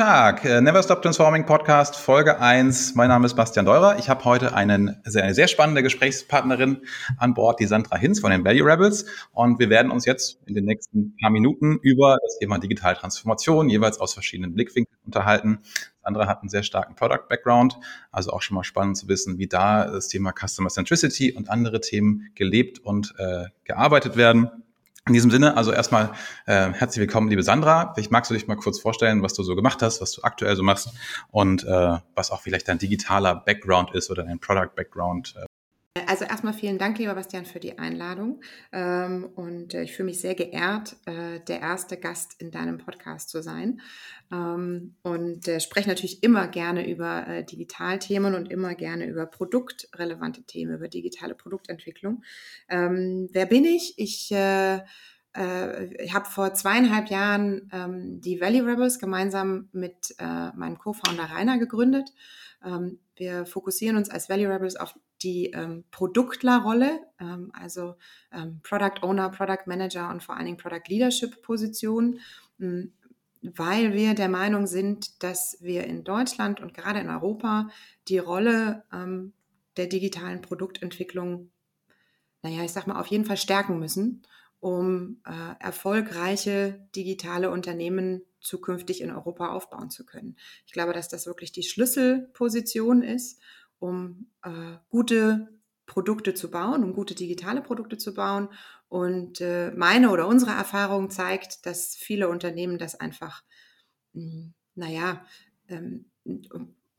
Tag, äh, Never Stop Transforming Podcast, Folge 1. Mein Name ist Bastian Deurer. Ich habe heute einen sehr, eine sehr spannende Gesprächspartnerin an Bord, die Sandra Hinz von den Value Rebels. Und wir werden uns jetzt in den nächsten paar Minuten über das Thema digitale Transformation jeweils aus verschiedenen Blickwinkeln unterhalten. Sandra hat einen sehr starken Product Background, also auch schon mal spannend zu wissen, wie da das Thema Customer Centricity und andere Themen gelebt und äh, gearbeitet werden. In diesem Sinne, also erstmal äh, herzlich willkommen, liebe Sandra. Vielleicht magst du dich mal kurz vorstellen, was du so gemacht hast, was du aktuell so machst und äh, was auch vielleicht dein digitaler Background ist oder dein Product Background. Äh, also erstmal vielen Dank, lieber Bastian, für die Einladung. Ähm, und äh, ich fühle mich sehr geehrt, äh, der erste Gast in deinem Podcast zu sein. Ähm, und äh, spreche natürlich immer gerne über Digitalthemen und immer gerne über produktrelevante Themen, über digitale Produktentwicklung. Ähm, wer bin ich? Ich ich habe vor zweieinhalb Jahren ähm, die Valley Rebels gemeinsam mit äh, meinem Co-Founder Rainer gegründet. Ähm, wir fokussieren uns als Value Rebels auf die ähm, Produktlerrolle, ähm, also ähm, Product Owner, Product Manager und vor allen Dingen Product Leadership Positionen, hm, weil wir der Meinung sind, dass wir in Deutschland und gerade in Europa die Rolle ähm, der digitalen Produktentwicklung, naja, ich sag mal, auf jeden Fall stärken müssen, um äh, erfolgreiche digitale Unternehmen zukünftig in Europa aufbauen zu können. Ich glaube, dass das wirklich die Schlüsselposition ist, um äh, gute Produkte zu bauen, um gute digitale Produkte zu bauen. Und äh, meine oder unsere Erfahrung zeigt, dass viele Unternehmen das einfach, mh, hm, naja, ähm,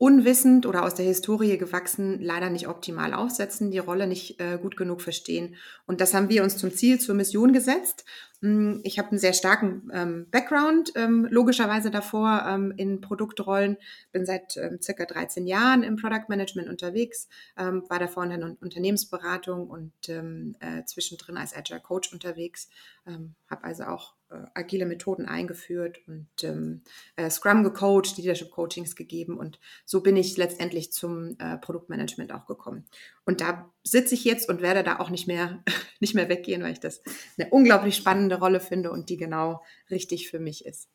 unwissend oder aus der Historie gewachsen leider nicht optimal aufsetzen, die Rolle nicht äh, gut genug verstehen. Und das haben wir uns zum Ziel, zur Mission gesetzt. Hm, ich habe einen sehr starken ähm, Background, ähm, logischerweise davor ähm, in Produktrollen, bin seit ähm, circa 13 Jahren im Product Management unterwegs, ähm, war davor in der Unternehmensberatung und ähm, äh, zwischendrin als Agile Coach unterwegs, habe also auch agile Methoden eingeführt und ähm, äh, Scrum gecoacht, Leadership Coachings gegeben und so bin ich letztendlich zum äh, Produktmanagement auch gekommen. Und da sitze ich jetzt und werde da auch nicht mehr, nicht mehr weggehen, weil ich das eine unglaublich spannende Rolle finde und die genau richtig für mich ist.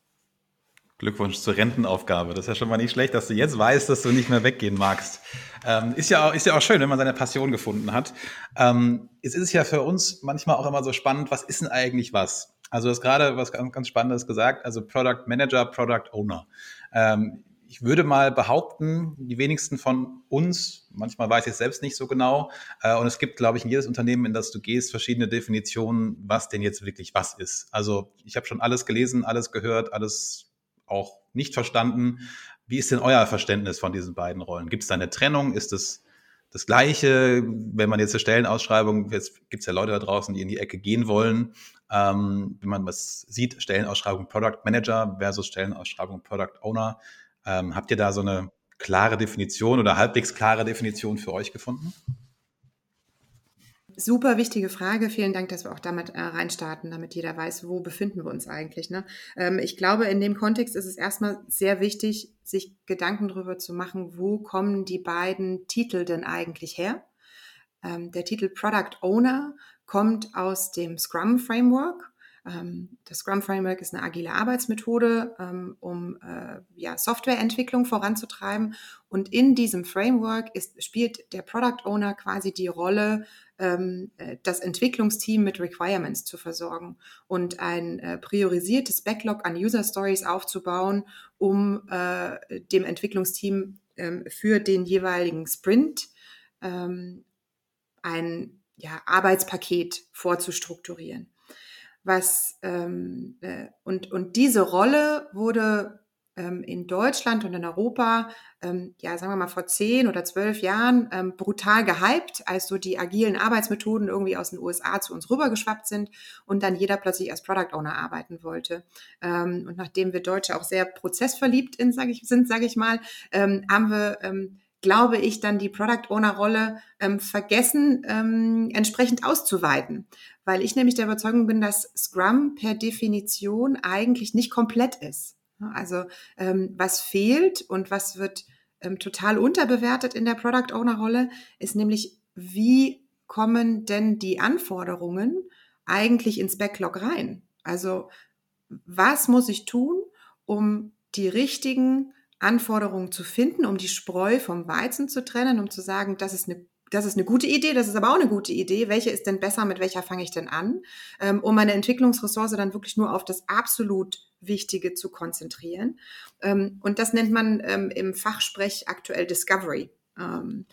Glückwunsch zur Rentenaufgabe. Das ist ja schon mal nicht schlecht, dass du jetzt weißt, dass du nicht mehr weggehen magst. Ähm, ist, ja auch, ist ja auch schön, wenn man seine Passion gefunden hat. Ähm, es ist ja für uns manchmal auch immer so spannend, was ist denn eigentlich was? Also du hast gerade was ganz, ganz Spannendes gesagt, also Product Manager, Product Owner. Ähm, ich würde mal behaupten, die wenigsten von uns, manchmal weiß ich es selbst nicht so genau, äh, und es gibt, glaube ich, in jedes Unternehmen, in das du gehst, verschiedene Definitionen, was denn jetzt wirklich was ist. Also ich habe schon alles gelesen, alles gehört, alles auch nicht verstanden. Wie ist denn euer Verständnis von diesen beiden Rollen? Gibt es da eine Trennung? Ist es das Gleiche, wenn man jetzt eine Stellenausschreibung, jetzt gibt es ja Leute da draußen, die in die Ecke gehen wollen, ähm, wenn man was sieht, Stellenausschreibung Product Manager versus Stellenausschreibung Product Owner, ähm, habt ihr da so eine klare Definition oder halbwegs klare Definition für euch gefunden? Super wichtige Frage. Vielen Dank, dass wir auch damit äh, reinstarten, damit jeder weiß, wo befinden wir uns eigentlich. Ne? Ähm, ich glaube, in dem Kontext ist es erstmal sehr wichtig, sich Gedanken darüber zu machen, wo kommen die beiden Titel denn eigentlich her? Ähm, der Titel Product Owner kommt aus dem Scrum Framework. Ähm, das Scrum Framework ist eine agile Arbeitsmethode, ähm, um äh, ja, Softwareentwicklung voranzutreiben. Und in diesem Framework ist, spielt der Product Owner quasi die Rolle, ähm, äh, das Entwicklungsteam mit Requirements zu versorgen und ein äh, priorisiertes Backlog an User Stories aufzubauen, um dem Entwicklungsteam für den jeweiligen Sprint ein ja, Arbeitspaket vorzustrukturieren. Was ähm, äh, und, und diese Rolle wurde ähm, in Deutschland und in Europa, ähm, ja, sagen wir mal vor zehn oder zwölf Jahren ähm, brutal gehypt, als so die agilen Arbeitsmethoden irgendwie aus den USA zu uns rübergeschwappt sind und dann jeder plötzlich als Product Owner arbeiten wollte. Ähm, und nachdem wir Deutsche auch sehr prozessverliebt in, sag ich, sind, sage ich mal, ähm, haben wir ähm, glaube ich, dann die Product Owner Rolle ähm, vergessen, ähm, entsprechend auszuweiten. Weil ich nämlich der Überzeugung bin, dass Scrum per Definition eigentlich nicht komplett ist. Also ähm, was fehlt und was wird ähm, total unterbewertet in der Product Owner Rolle, ist nämlich, wie kommen denn die Anforderungen eigentlich ins Backlog rein? Also was muss ich tun, um die richtigen Anforderungen zu finden, um die Spreu vom Weizen zu trennen, um zu sagen, das ist eine das ist eine gute Idee, das ist aber auch eine gute Idee. Welche ist denn besser, mit welcher fange ich denn an? Ähm, um meine Entwicklungsressource dann wirklich nur auf das absolut Wichtige zu konzentrieren. Ähm, und das nennt man ähm, im Fachsprech aktuell Discovery. Ähm,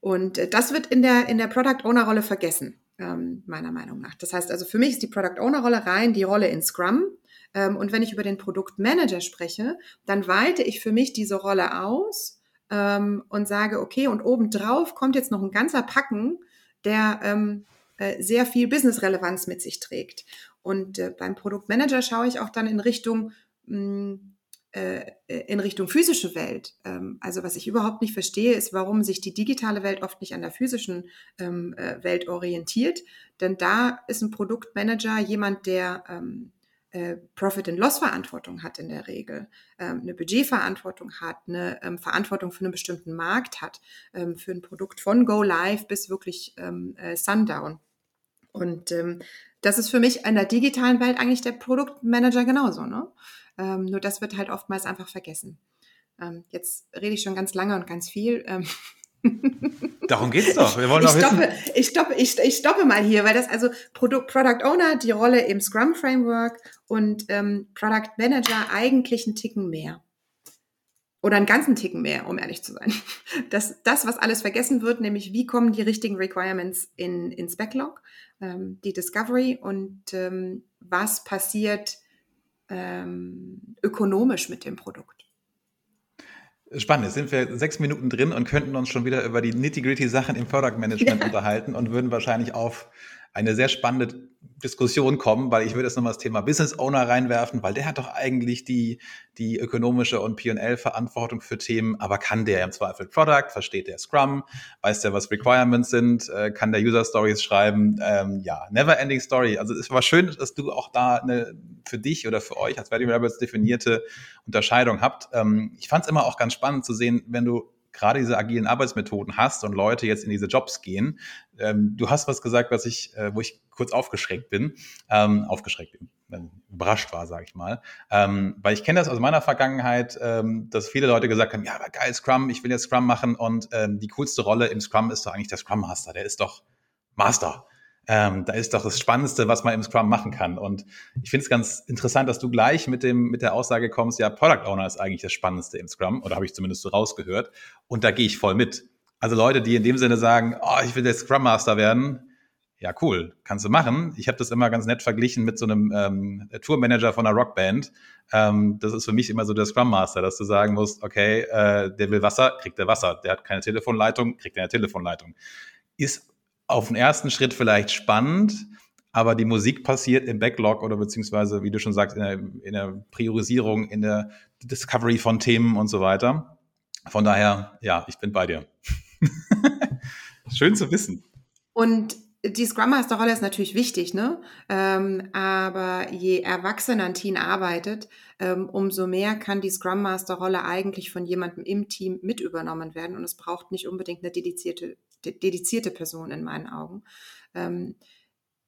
und äh, das wird in der, in der Product Owner Rolle vergessen, meiner Meinung nach. Das heißt also, für mich ist die Product Owner Rolle rein die Rolle in Scrum. Und wenn ich über den Produktmanager spreche, dann weite ich für mich diese Rolle aus und sage, okay, und obendrauf kommt jetzt noch ein ganzer Packen, der äh, sehr viel Business-Relevanz mit sich trägt. Und äh, beim Produktmanager schaue ich auch dann in Richtung mh, mm, äh, in Richtung physische Welt. Ähm, also was ich überhaupt nicht verstehe, ist, warum sich die digitale Welt oft nicht an der physischen ähm, äh, Welt orientiert. Denn da ist ein Produktmanager jemand, der ähm, äh, Profit and Loss Verantwortung hat in der Regel, ähm, eine Budgetverantwortung hat, eine ähm, Verantwortung für einen bestimmten Markt hat, ähm, für ein Produkt von Go Live bis wirklich äh, Sundown. Und das ist für mich in der digitalen Welt eigentlich der Produktmanager genauso. Ne? Ähm, nur das wird halt oftmals einfach vergessen. jetzt rede ich schon ganz lange und ganz viel. Darum geht's doch. Wir wollen ich, doch ich stoppe, ich stoppe, ich, ich stoppe mal hier, weil das also Product, Product Owner die Rolle im Scrum Framework und ähm, Product Manager eigentlich einen Ticken mehr. Oder einen ganzen Ticken mehr, um ehrlich zu sein. Das, das, was alles vergessen wird, nämlich wie kommen die richtigen Requirements in, ins Backlog, ähm, die Discovery und ähm, was passiert ähm, ökonomisch mit dem Produkt. Spannend, jetzt sind wir sechs Minuten drin und könnten uns schon wieder über die nitty-gritty Sachen im Product Management ja. unterhalten und würden wahrscheinlich auf eine sehr spannende Diskussion kommen, weil ich würde jetzt nochmal das Thema Business Owner reinwerfen, weil der hat doch eigentlich die, die ökonomische und P&L-Verantwortung für Themen, aber kann der im Zweifel Product, versteht der Scrum, weiß der, was Requirements sind, äh, kann der User Stories schreiben, ähm, ja, never ending story. Also es war schön, dass du auch da eine für dich oder für euch als Value Rebels definierte Unterscheidung habt. Ähm, ich fand es immer auch ganz spannend zu sehen, wenn du gerade diese agilen Arbeitsmethoden hast und Leute jetzt in diese Jobs gehen. Ähm, du hast was gesagt, was ich, äh, wo ich kurz aufgeschreckt bin, ähm, aufgeschreckt bin, überrascht war, sage ich mal. Ähm, weil ich kenne das aus meiner Vergangenheit, ähm, dass viele Leute gesagt haben, ja, aber geil, Scrum, ich will jetzt Scrum machen und ähm, die coolste Rolle im Scrum ist doch eigentlich der Scrum Master, der ist doch Master. Ähm, da ist doch das Spannendste, was man im Scrum machen kann. Und ich finde es ganz interessant, dass du gleich mit dem mit der Aussage kommst, ja, Product Owner ist eigentlich das Spannendste im Scrum, oder habe ich zumindest so rausgehört. Und da gehe ich voll mit. Also Leute, die in dem Sinne sagen, oh, ich will der Scrum Master werden, ja, cool, kannst du machen. Ich habe das immer ganz nett verglichen mit so einem ähm, Tourmanager von einer Rockband. Ähm, das ist für mich immer so der Scrum Master, dass du sagen musst, okay, äh, der will Wasser, kriegt er Wasser. Der hat keine Telefonleitung, kriegt er eine Telefonleitung. Ist auf den ersten Schritt vielleicht spannend, aber die Musik passiert im Backlog oder beziehungsweise, wie du schon sagst, in der, in der Priorisierung, in der Discovery von Themen und so weiter. Von daher, ja, ich bin bei dir. Schön zu wissen. Und die Scrum Master Rolle ist natürlich wichtig, ne? Ähm, aber je erwachsener ein Team arbeitet, ähm, umso mehr kann die Scrum Master Rolle eigentlich von jemandem im Team mit übernommen werden und es braucht nicht unbedingt eine dedizierte, dedizierte Person in meinen Augen. Ähm,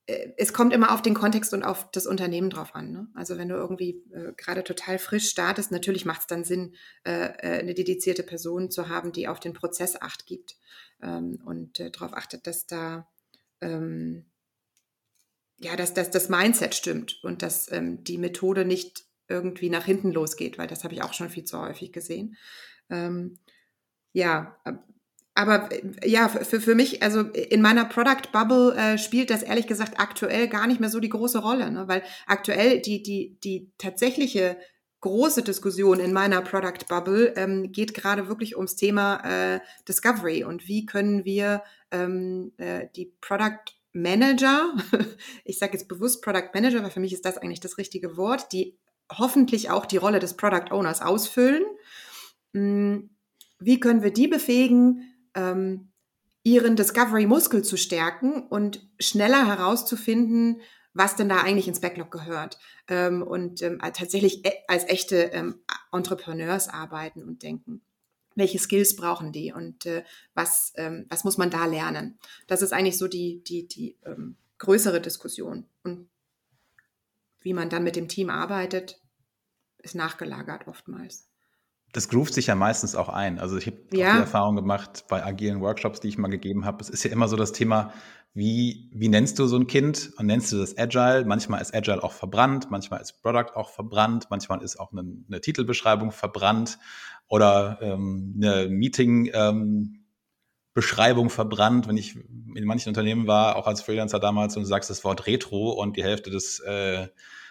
äh, es kommt immer auf den Kontext und auf das Unternehmen drauf an. Ne? Also wenn du irgendwie äh, gerade total frisch startest, natürlich macht es dann Sinn, äh, äh, eine dedizierte Person zu haben, die auf den Prozess acht gibt ähm, und äh, darauf achtet, dass da ähm, ja, dass, dass das Mindset stimmt und dass ähm, die Methode nicht irgendwie nach hinten losgeht, weil das habe ich auch schon viel zu häufig gesehen. Ähm, ja, aber äh, ja, für, für mich, also in meiner Product Bubble äh, spielt das ehrlich gesagt aktuell gar nicht mehr so die große Rolle, ne? weil aktuell die, die, die tatsächliche große Diskussion in meiner Product Bubble ähm, geht gerade wirklich ums Thema äh, Discovery und wie können wir ähm, äh, die Product Manager, ich sage jetzt bewusst Product Manager, weil für mich ist das eigentlich das richtige Wort, die hoffentlich auch die Rolle des Product Owners ausfüllen. Hm, wie können wir die befähigen, ähm, ihren Discovery-Muskel zu stärken und schneller herauszufinden, was denn da eigentlich ins Backlog gehört ähm, und ähm, tatsächlich e als echte ähm, Entrepreneurs arbeiten und denken welche Skills brauchen die und äh, was, ähm, was muss man da lernen. Das ist eigentlich so die, die, die ähm, größere Diskussion. Und wie man dann mit dem Team arbeitet, ist nachgelagert oftmals. Das groovt sich ja meistens auch ein. Also ich habe ja. die Erfahrung gemacht bei agilen Workshops, die ich mal gegeben habe. Es ist ja immer so das Thema, wie, wie nennst du so ein Kind und nennst du das Agile? Manchmal ist Agile auch verbrannt, manchmal ist Product auch verbrannt, manchmal ist auch eine, eine Titelbeschreibung verbrannt oder ähm, eine Meeting. Ähm, Beschreibung verbrannt, wenn ich in manchen Unternehmen war, auch als Freelancer damals, und du sagst das Wort Retro und die Hälfte des, äh,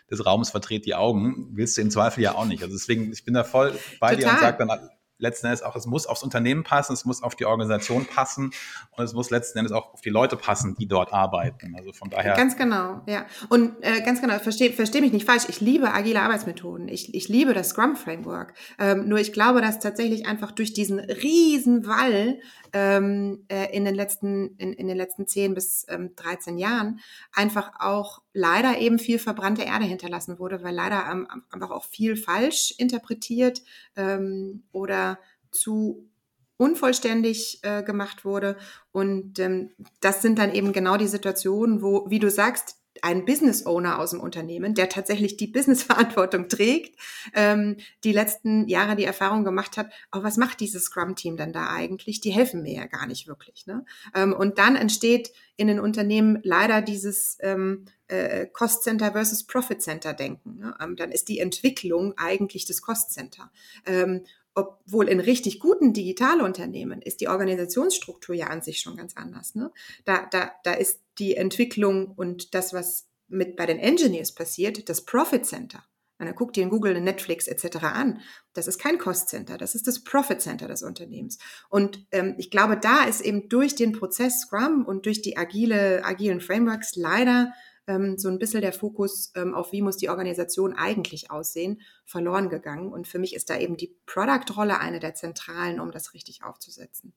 des Raums verdreht die Augen, willst du im Zweifel ja auch nicht. Also deswegen, ich bin da voll bei Total. dir und sage dann, letzten Endes auch, es muss aufs Unternehmen passen, es muss auf die Organisation passen und es muss letzten Endes auch auf die Leute passen, die dort arbeiten. Also von daher. Ganz genau, ja. Und äh, ganz genau, verstehe versteh mich nicht falsch, ich liebe agile Arbeitsmethoden. Ich, ich liebe das Scrum-Framework. Ähm, nur ich glaube, dass tatsächlich einfach durch diesen riesen Wall ähm, äh, in den letzten, in, in den letzten 10 bis ähm, 13 Jahren einfach auch leider eben viel verbrannte Erde hinterlassen wurde, weil leider ähm, einfach auch viel falsch interpretiert ähm, oder zu unvollständig äh, gemacht wurde. Und ähm, das sind dann eben genau die Situationen, wo, wie du sagst, ein Business Owner aus dem Unternehmen, der tatsächlich die Businessverantwortung trägt, ähm, die letzten Jahre die Erfahrung gemacht hat, oh, was macht dieses Scrum-Team denn da eigentlich? Die helfen mir ja gar nicht wirklich. Ne? Ähm, und dann entsteht in den Unternehmen leider dieses ähm, äh, Cost Center versus Profit Center Denken. Ne? Ähm, dann ist die Entwicklung eigentlich das Cost Center. Ähm, obwohl in richtig guten Digitalunternehmen ist die Organisationsstruktur ja an sich schon ganz anders. Ne? Da, da, da ist die Entwicklung und das, was mit bei den Engineers passiert, das Profit Center. Und dann guckt ihr in Google, in Netflix etc. an. Das ist kein Cost Center, das ist das Profit Center des Unternehmens. Und ähm, ich glaube, da ist eben durch den Prozess Scrum und durch die agile, agilen Frameworks leider ähm, so ein bisschen der Fokus ähm, auf, wie muss die Organisation eigentlich aussehen, verloren gegangen. Und für mich ist da eben die Product-Rolle eine der zentralen, um das richtig aufzusetzen.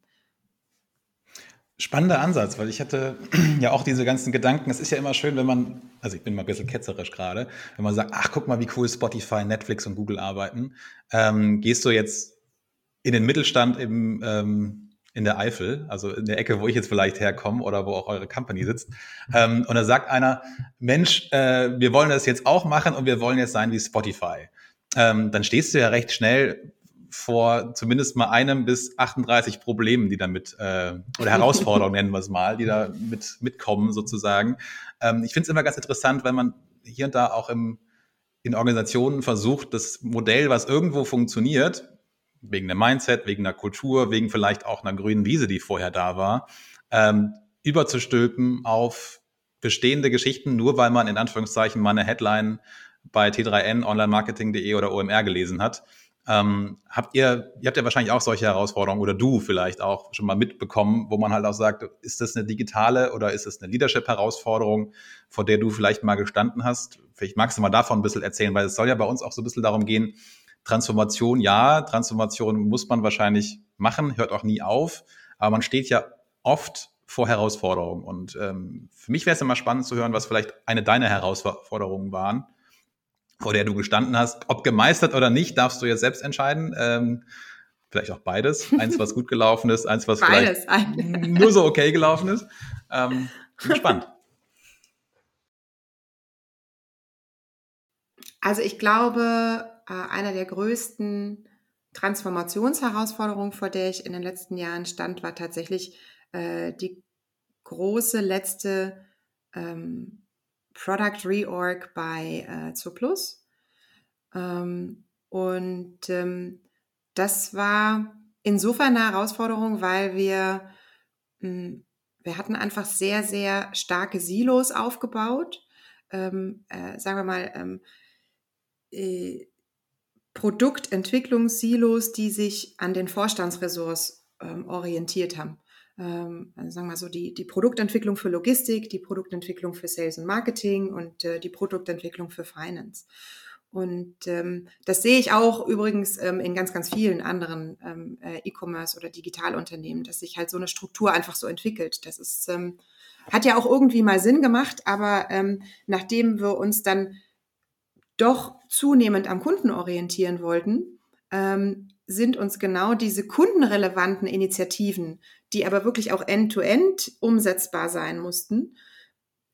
Spannender Ansatz, weil ich hatte ja auch diese ganzen Gedanken. Es ist ja immer schön, wenn man, also ich bin mal ein bisschen ketzerisch gerade, wenn man sagt, ach guck mal, wie cool Spotify, Netflix und Google arbeiten. Ähm, gehst du jetzt in den Mittelstand im ähm, in der Eifel, also in der Ecke, wo ich jetzt vielleicht herkomme oder wo auch eure Company sitzt. Ähm, und da sagt einer, Mensch, äh, wir wollen das jetzt auch machen und wir wollen jetzt sein wie Spotify. Ähm, dann stehst du ja recht schnell vor zumindest mal einem bis 38 Problemen, die damit, äh, oder Herausforderungen nennen wir es mal, die da mit, mitkommen sozusagen. Ähm, ich finde es immer ganz interessant, wenn man hier und da auch im, in Organisationen versucht, das Modell, was irgendwo funktioniert, wegen der Mindset, wegen der Kultur, wegen vielleicht auch einer grünen Wiese, die vorher da war, ähm, überzustülpen auf bestehende Geschichten, nur weil man in Anführungszeichen mal eine Headline bei T3N, onlinemarketing.de oder OMR gelesen hat. Ähm, habt ihr, ihr habt ja wahrscheinlich auch solche Herausforderungen oder du vielleicht auch schon mal mitbekommen, wo man halt auch sagt, ist das eine digitale oder ist es eine Leadership-Herausforderung, vor der du vielleicht mal gestanden hast? Vielleicht magst du mal davon ein bisschen erzählen, weil es soll ja bei uns auch so ein bisschen darum gehen, Transformation, ja, Transformation muss man wahrscheinlich machen, hört auch nie auf, aber man steht ja oft vor Herausforderungen. Und ähm, für mich wäre es immer spannend zu hören, was vielleicht eine deiner Herausforderungen waren, vor der du gestanden hast. Ob gemeistert oder nicht, darfst du jetzt selbst entscheiden. Ähm, vielleicht auch beides. Eins, was gut gelaufen ist, eins, was beides. vielleicht nur so okay gelaufen ist. Ähm, bin spannend. Also ich glaube, äh, einer der größten Transformationsherausforderungen, vor der ich in den letzten Jahren stand, war tatsächlich äh, die große letzte ähm, Product Reorg bei äh, Zuplus. Ähm, und ähm, das war insofern eine Herausforderung, weil wir, mh, hm, wir hatten einfach sehr, sehr starke Silos aufgebaut. Ähm, äh, sagen wir mal, ähm, äh, Produktentwicklungssilos, die sich an den Vorstandsressorts ähm, orientiert haben. Ähm, also sagen wir mal so die, die Produktentwicklung für Logistik, die Produktentwicklung für Sales und Marketing und äh, die Produktentwicklung für Finance. Und ähm, das sehe ich auch übrigens ähm, in ganz, ganz vielen anderen ähm, äh, E-Commerce oder Digitalunternehmen, dass sich halt so eine Struktur einfach so entwickelt. Das ist, ähm, hat ja auch irgendwie mal Sinn gemacht, aber ähm, nachdem wir uns dann doch zunehmend am Kunden orientieren wollten, ähm, sind uns genau diese kundenrelevanten Initiativen, die aber wirklich auch end-to-end -end umsetzbar sein mussten,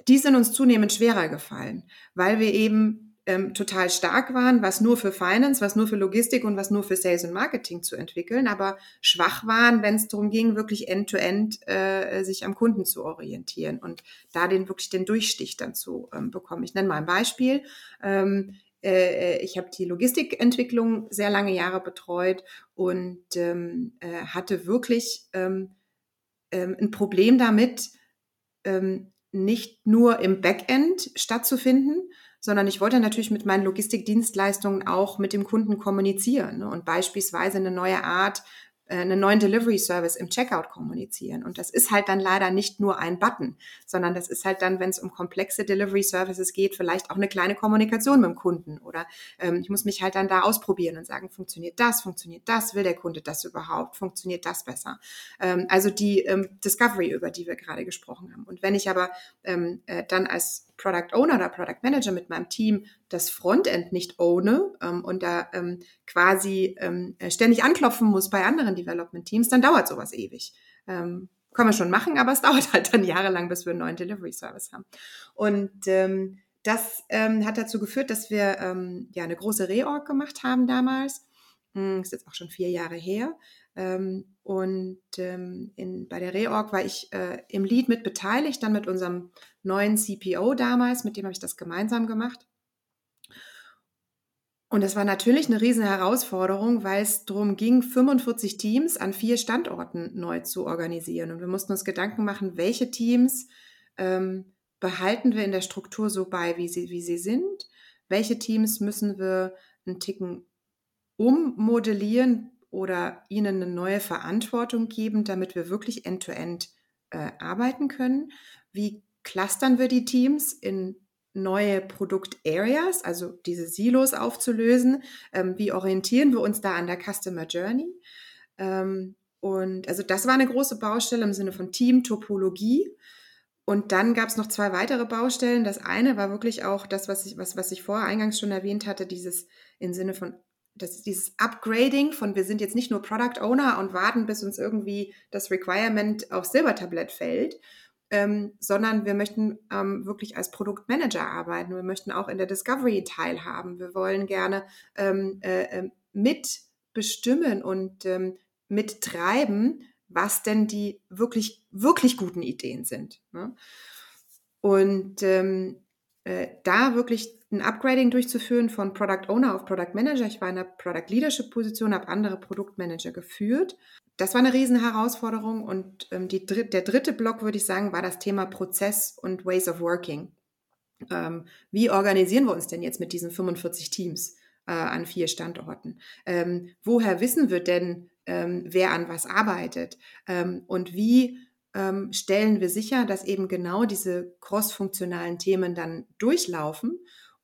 die sind uns zunehmend schwerer gefallen, weil wir eben ähm, total stark waren, was nur für Finance, was nur für Logistik und was nur für Sales und Marketing zu entwickeln, aber schwach waren, wenn es darum ging, wirklich end-to-end -end, äh, sich am Kunden zu orientieren und da den wirklich den Durchstich dann zu ähm, bekommen. Ich nenne mal ein Beispiel. Ähm, äh, ich habe die Logistikentwicklung sehr lange Jahre betreut und ähm, äh, hatte wirklich ähm, ähm, ein Problem damit, ähm, nicht nur im Backend stattzufinden, sondern ich wollte natürlich mit meinen Logistikdienstleistungen auch mit dem Kunden kommunizieren ne? und beispielsweise eine neue Art äh, einen neuen Delivery Service im Checkout kommunizieren. Und das ist halt dann leider nicht nur ein Button, sondern das ist halt dann, wenn es um komplexe Delivery Services geht, vielleicht auch eine kleine Kommunikation mit dem Kunden. Oder ähm, ich muss mich halt dann da ausprobieren und sagen, funktioniert das, funktioniert das, will der Kunde das überhaupt, funktioniert das besser. Ähm, also die ähm, Discovery, über die wir gerade gesprochen haben. Und wenn ich aber ähm, äh, dann als Product Owner oder Product Manager mit meinem Team das Frontend nicht ohne ähm, und da ähm, quasi ähm, ständig anklopfen muss bei anderen Development Teams, dann dauert sowas ewig. Ähm, können wir schon machen, aber es dauert halt dann jahrelang, bis wir einen neuen Delivery Service haben. Und ähm, das ähm, hat dazu geführt, dass wir ähm, ja eine große Reorg gemacht haben damals. Hm, ist jetzt auch schon vier Jahre her. Ähm, und ähm, in, bei der Reorg war ich äh, im Lead mit beteiligt, dann mit unserem neuen CPO damals, mit dem habe ich das gemeinsam gemacht. Und das war natürlich eine riesen Herausforderung, weil es darum ging, 45 Teams an vier Standorten neu zu organisieren. Und wir mussten uns Gedanken machen, welche Teams ähm, behalten wir in der Struktur so bei, wie sie, wie sie sind. Welche Teams müssen wir einen Ticken ummodellieren oder ihnen eine neue Verantwortung geben, damit wir wirklich end-to-end -end, äh, arbeiten können. Wie clustern wir die Teams in neue Produkt-Areas, also diese Silos aufzulösen. Ähm, wie orientieren wir uns da an der Customer Journey? Ähm, und also das war eine große Baustelle im Sinne von Team-Topologie. Und dann gab es noch zwei weitere Baustellen. Das eine war wirklich auch das, was ich, was, was ich vorher eingangs schon erwähnt hatte, dieses im Sinne von das, dieses Upgrading von wir sind jetzt nicht nur Product Owner und warten, bis uns irgendwie das Requirement aufs Silbertablett fällt, ähm, sondern wir möchten ähm, wirklich als Produktmanager arbeiten. Wir möchten auch in der Discovery teilhaben. Wir wollen gerne ähm, äh, ähm, mitbestimmen und ähm, mittreiben, was denn die wirklich, wirklich guten Ideen sind. Ne? Und ähm, äh, da wirklich ein Upgrading durchzuführen von Product Owner auf Product Manager. Ich war in der Product Leadership Position, habe andere Produktmanager geführt das war eine riesen Herausforderung und ähm, die, der dritte Block, würde ich sagen, war das Thema Prozess und Ways of Working. Ähm, wie organisieren wir uns denn jetzt mit diesen 45 Teams äh, an vier Standorten? Ähm, woher wissen wir denn, ähm, wer an was arbeitet? Ähm, und wie ähm, stellen wir sicher, dass eben genau diese crossfunktionalen Themen dann durchlaufen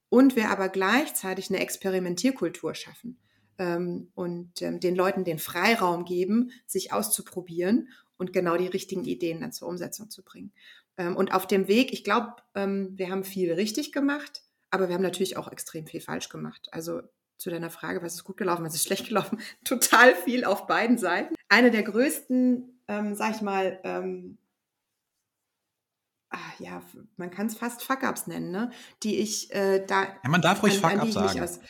und wir aber gleichzeitig eine Experimentierkultur schaffen? ähm, und ähm, den Leuten den Freiraum geben, sich auszuprobieren und genau die richtigen Ideen dann zur Umsetzung zu bringen. Ähm, und auf dem Weg, ich glaube, ähm, wir haben viel richtig gemacht, aber wir haben natürlich auch extrem viel falsch gemacht. Also zu deiner Frage, was ist gut gelaufen, was ist schlecht gelaufen, total viel auf beiden Seiten. Eine der größten, ähm, sag ich mal, ähm, ach, ja, man kann es fast Fuck-Ups nennen, ne? die ich äh, da. Ja, man darf ruhig Fuck-Up sagen. Aus,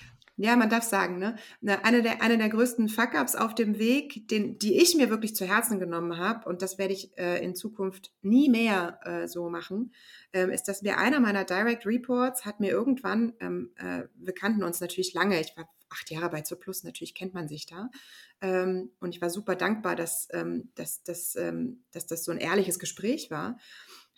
ja, man darf sagen, ne? Eine der, eine der größten Fuck-ups auf dem Weg, den, die ich mir wirklich zu Herzen genommen habe, und das werde ich äh, in Zukunft nie mehr äh, so machen, ähm, ist, dass mir einer meiner Direct Reports hat mir irgendwann, ähm, äh, wir kannten uns natürlich lange, ich war acht Jahre bei Zur Plus, natürlich kennt man sich da. Ähm, und ich war super dankbar, dass, ähm, dass, dass, ähm, dass das so ein ehrliches Gespräch war.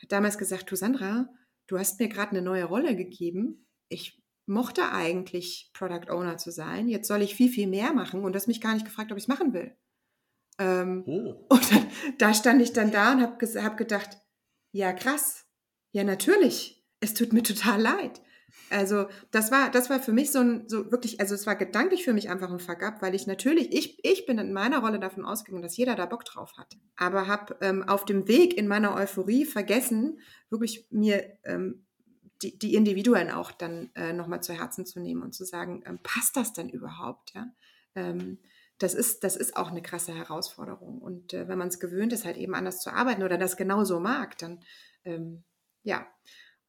Hat damals gesagt, du Sandra, du hast mir gerade eine neue Rolle gegeben. Ich mochte eigentlich Product Owner zu sein. Jetzt soll ich viel, viel mehr machen und das mich gar nicht gefragt, ob ich es machen will. Ähm, oh. Und dann, da stand ich dann da und habe hab gedacht, ja krass, ja natürlich, es tut mir total leid. Also das war, das war für mich so ein, so wirklich, also es war gedanklich für mich einfach ein Fuck up, weil ich natürlich, ich, ich bin in meiner Rolle davon ausgegangen, dass jeder da Bock drauf hat. Aber habe ähm, auf dem Weg in meiner Euphorie vergessen, wirklich mir ähm, die, die Individuen auch dann äh, nochmal zu Herzen zu nehmen und zu sagen, ähm, passt das denn überhaupt? Ja? Ähm, das, ist, das ist auch eine krasse Herausforderung. Und äh, wenn man es gewöhnt ist, halt eben anders zu arbeiten oder das genauso mag, dann ähm, ja.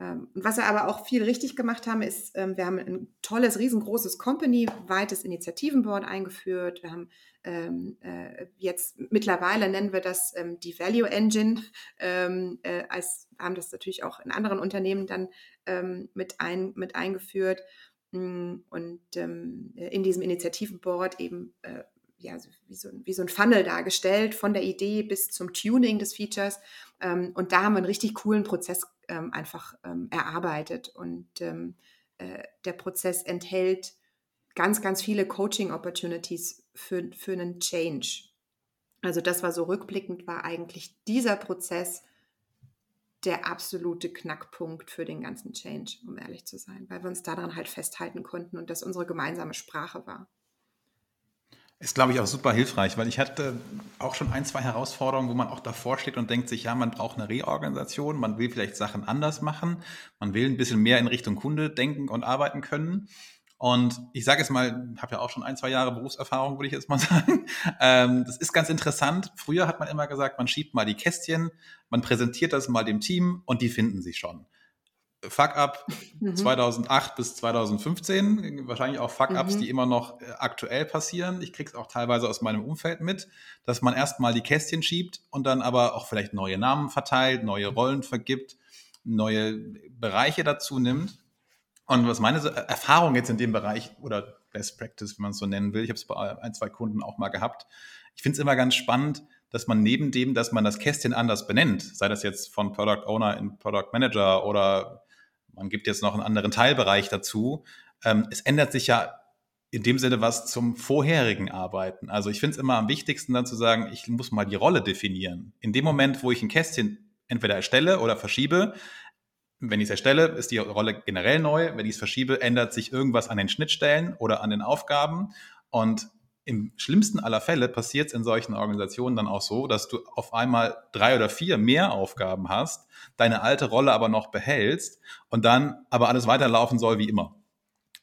Ähm, was wir aber auch viel richtig gemacht haben, ist, ähm, wir haben ein tolles, riesengroßes Company-weites Initiativenboard eingeführt. Wir haben ähm, äh, jetzt mittlerweile nennen wir das ähm, die Value Engine, ähm, äh, als haben das natürlich auch in anderen Unternehmen dann ähm, mit, ein, mit eingeführt. Mm, und in diesem Initiativenboard eben äh, ja, wie, so, wie so ein Funnel dargestellt, von der Idee bis zum Tuning des Features. Und da haben wir einen richtig coolen Prozess ähm, einfach ähm, erarbeitet. Und ähm, äh, der Prozess enthält ganz, ganz viele Coaching-Opportunities für, für einen Change. Also das war so rückblickend, war eigentlich dieser Prozess der absolute Knackpunkt für den ganzen Change, um ehrlich zu sein, weil wir uns daran halt festhalten konnten und das unsere gemeinsame Sprache war. Ist, glaube ich, auch super hilfreich, weil ich hatte auch schon ein, zwei Herausforderungen, wo man auch davor steht und denkt sich, ja, man braucht eine Reorganisation, man will vielleicht Sachen anders machen, man will ein bisschen mehr in Richtung Kunde denken und arbeiten können. Und ich sage jetzt mal, habe ja auch schon ein, zwei Jahre Berufserfahrung, würde ich jetzt mal sagen. Ähm, das ist ganz interessant. Früher hat man immer gesagt, man schiebt mal die Kästchen, man präsentiert das mal dem Team und die finden sich schon. Fuck-up mhm. 2008 bis 2015, wahrscheinlich auch Fuck-ups, mhm. die immer noch äh, aktuell passieren. Ich kriege es auch teilweise aus meinem Umfeld mit, dass man erstmal die Kästchen schiebt und dann aber auch vielleicht neue Namen verteilt, neue Rollen vergibt, neue Bereiche dazu nimmt. Und was meine Erfahrung jetzt in dem Bereich oder Best Practice, wenn man es so nennen will, ich habe es bei ein, zwei Kunden auch mal gehabt. Ich finde es immer ganz spannend, dass man neben dem, dass man das Kästchen anders benennt, sei das jetzt von Product Owner in Product Manager oder man gibt jetzt noch einen anderen Teilbereich dazu. Ähm, es ändert sich ja in dem Sinne was zum vorherigen Arbeiten. Also ich finde es immer am wichtigsten dann zu sagen, ich muss mal die Rolle definieren. In dem Moment, wo ich ein Kästchen entweder erstelle oder verschiebe, wenn ich es erstelle, ist die Rolle generell neu. Wenn ich es verschiebe, ändert sich irgendwas an den Schnittstellen oder an den Aufgaben. Und im schlimmsten aller Fälle passiert es in solchen Organisationen dann auch so, dass du auf einmal drei oder vier mehr Aufgaben hast, deine alte Rolle aber noch behältst und dann aber alles weiterlaufen soll wie immer.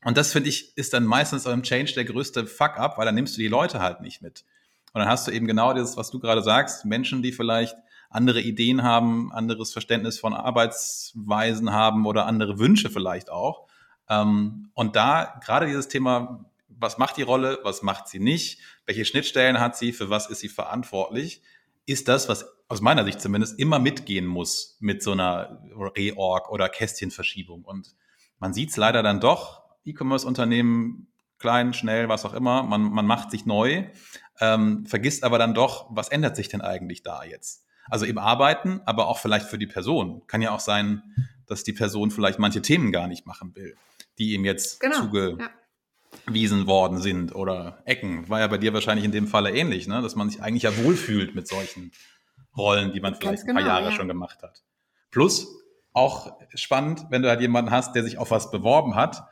Und das finde ich ist dann meistens im Change der größte Fuck-up, weil dann nimmst du die Leute halt nicht mit. Und dann hast du eben genau das, was du gerade sagst, Menschen, die vielleicht andere Ideen haben, anderes Verständnis von Arbeitsweisen haben oder andere Wünsche vielleicht auch. Ähm, und da gerade dieses Thema was macht die Rolle, was macht sie nicht, welche Schnittstellen hat sie, für was ist sie verantwortlich, ist das, was aus meiner Sicht zumindest immer mitgehen muss mit so einer Reorg oder Kästchenverschiebung. Und man sieht es leider dann doch, E-Commerce-Unternehmen, klein, schnell, was auch immer, man, man macht sich neu, ähm, vergisst aber dann doch, was ändert sich denn eigentlich da jetzt? Also im Arbeiten, aber auch vielleicht für die Person. Kann ja auch sein, dass die Person vielleicht manche Themen gar nicht machen will, die ihm jetzt genau, zuge ja Wiesen worden sind oder Ecken. War ja bei dir wahrscheinlich in dem Falle ähnlich, ne? dass man sich eigentlich ja wohlfühlt mit solchen Rollen, die man vielleicht genau, ein paar Jahre ja. schon gemacht hat. Plus auch spannend, wenn du halt jemanden hast, der sich auf was beworben hat,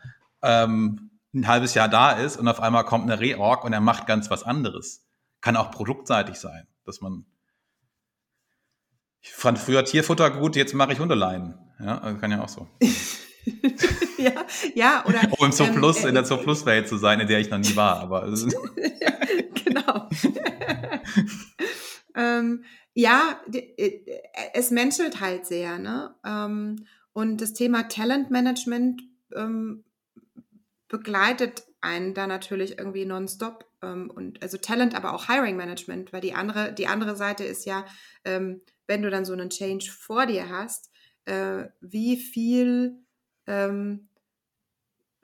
ähm, ein halbes Jahr da ist und auf einmal kommt eine Reorg und er macht ganz was anderes. Kann auch produktseitig sein, dass man ich fand früher Tierfutter gut, jetzt mache ich Hundeleien. Ja, also kann ja auch so. ja, ja, oder. Um im Zooplus, ähm, in der äh, Zooplus-Welt zu sein, in der ich noch nie war, aber. genau. ähm, ja, äh, es menschelt halt sehr, ne? Ähm, und das Thema Talentmanagement ähm, begleitet einen da natürlich irgendwie nonstop. Ähm, und also Talent, aber auch Hiring Management, weil die andere, die andere Seite ist ja, ähm, wenn du dann so einen Change vor dir hast, äh, wie viel ähm,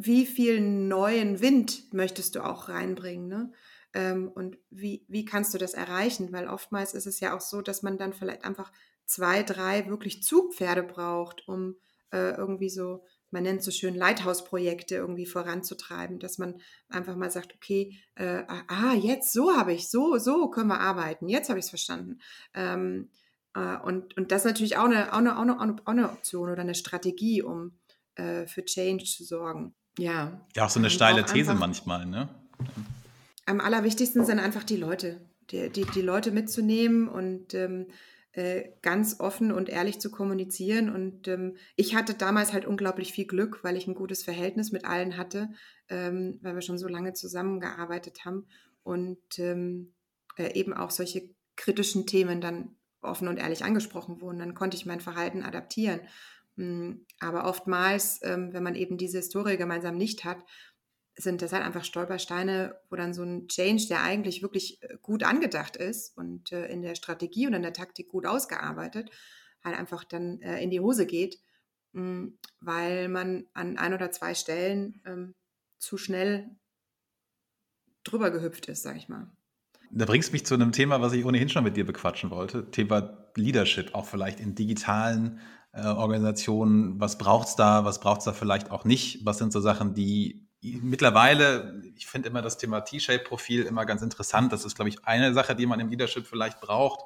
wie viel neuen Wind möchtest du auch reinbringen, ne? Ähm, und wie, wie kannst du das erreichen? Weil oftmals ist es ja auch so, dass man dann vielleicht einfach zwei, drei wirklich Zugpferde braucht, um äh, irgendwie so, man nennt so schön Lighthouse-Projekte irgendwie voranzutreiben, dass man einfach mal sagt, okay, äh, ah, jetzt so habe ich, so, so können wir arbeiten, jetzt habe ich es verstanden. Ähm, äh, und, und das ist natürlich auch eine, auch, eine, auch, eine, auch eine Option oder eine Strategie, um äh, für Change zu sorgen. Ja. Ja, auch so eine steile These manchmal, ne? Am allerwichtigsten sind einfach die Leute, die, die, die Leute mitzunehmen und ähm, äh, ganz offen und ehrlich zu kommunizieren. Und ähm, ich hatte damals halt unglaublich viel Glück, weil ich ein gutes Verhältnis mit allen hatte, ähm, weil wir schon so lange zusammengearbeitet haben und ähm, äh, eben auch solche kritischen Themen dann offen und ehrlich angesprochen wurden. Dann konnte ich mein Verhalten adaptieren. Mm, aber oftmals, ähm, wenn man eben diese Historie gemeinsam nicht hat, sind das halt einfach Stolpersteine, wo dann so ein Change, der eigentlich wirklich äh, gut angedacht ist und äh, in der Strategie und in der Taktik gut ausgearbeitet, halt einfach dann äh, in die Hose geht, mm, weil man an ein oder zwei Stellen ähm, zu schnell drüber gehüpft ist, sag ich mal. Da bringst mich zu einem Thema, was ich ohnehin schon mit dir bequatschen wollte. Thema Leadership, auch vielleicht in digitalen äh, Organisationen. Was braucht es da? Was braucht es da vielleicht auch nicht? Was sind so Sachen, die mittlerweile, ich finde immer das Thema T-Shape-Profil immer ganz interessant. Das ist, glaube ich, eine Sache, die man im Leadership vielleicht braucht.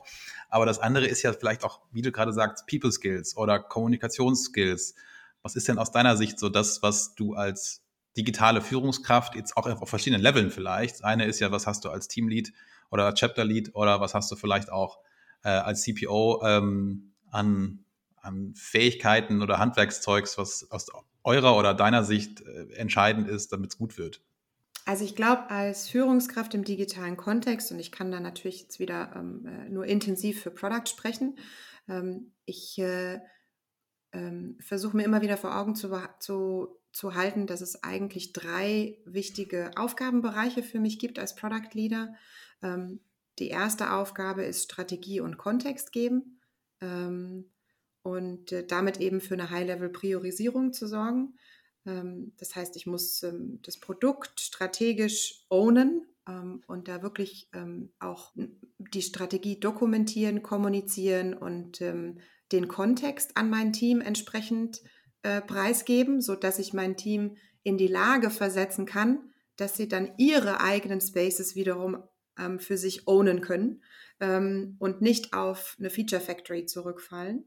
Aber das andere ist ja vielleicht auch, wie du gerade sagst, People Skills oder Kommunikationsskills. Was ist denn aus deiner Sicht so das, was du als digitale Führungskraft jetzt auch auf verschiedenen Leveln vielleicht? Eine ist ja, was hast du als Teamlead oder Chapter Lead oder was hast du vielleicht auch äh, als CPO ähm, an, an Fähigkeiten oder Handwerkszeugs, was aus eurer oder deiner Sicht äh, entscheidend ist, damit es gut wird? Also ich glaube, als Führungskraft im digitalen Kontext, und ich kann da natürlich jetzt wieder ähm, äh, nur intensiv für Product sprechen, ähm, ich äh, ähm, versuche mir immer wieder vor Augen zu, zu, zu halten, dass es eigentlich drei wichtige Aufgabenbereiche für mich gibt als Product Leader. Ähm, die erste Aufgabe ist Strategie und Kontext geben. Ähm, und äh, damit eben für eine High-Level-Priorisierung zu sorgen. Ähm, das heißt, ich muss ähm, das Produkt strategisch ownen ähm, und da wirklich ähm, auch die Strategie dokumentieren, kommunizieren und ähm, den Kontext an mein Team entsprechend äh, preisgeben, sodass ich mein Team in die Lage versetzen kann, dass sie dann ihre eigenen Spaces wiederum ähm, für sich ownen können und nicht auf eine Feature Factory zurückfallen.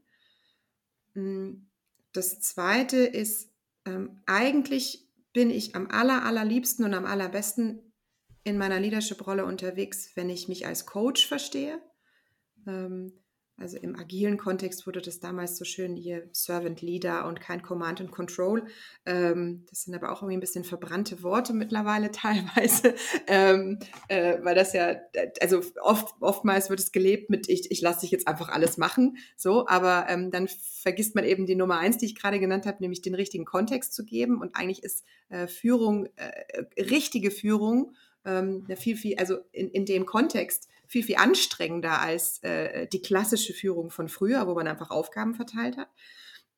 Hm, das zweite ist, ähm, eigentlich bin ich am aller, allerliebsten und am allerbesten in meiner Leadership-Rolle unterwegs, wenn ich mich als Coach verstehe. Ähm, also im agilen Kontext wurde das damals so schön hier Servant Leader und kein Command and Control. Ähm, das sind aber auch irgendwie ein bisschen verbrannte Worte mittlerweile teilweise, ähm, äh, weil das ja, also oft, oftmals wird es gelebt mit ich, ich lasse dich jetzt einfach alles machen, so, aber ähm, dann vergisst man eben die Nummer eins, die ich gerade genannt habe, nämlich den richtigen Kontext zu geben. Und eigentlich ist äh, Führung, äh, richtige Führung, ähm, viel, viel, also in, in dem Kontext viel, viel anstrengender als äh, die klassische Führung von früher, wo man einfach Aufgaben verteilt hat.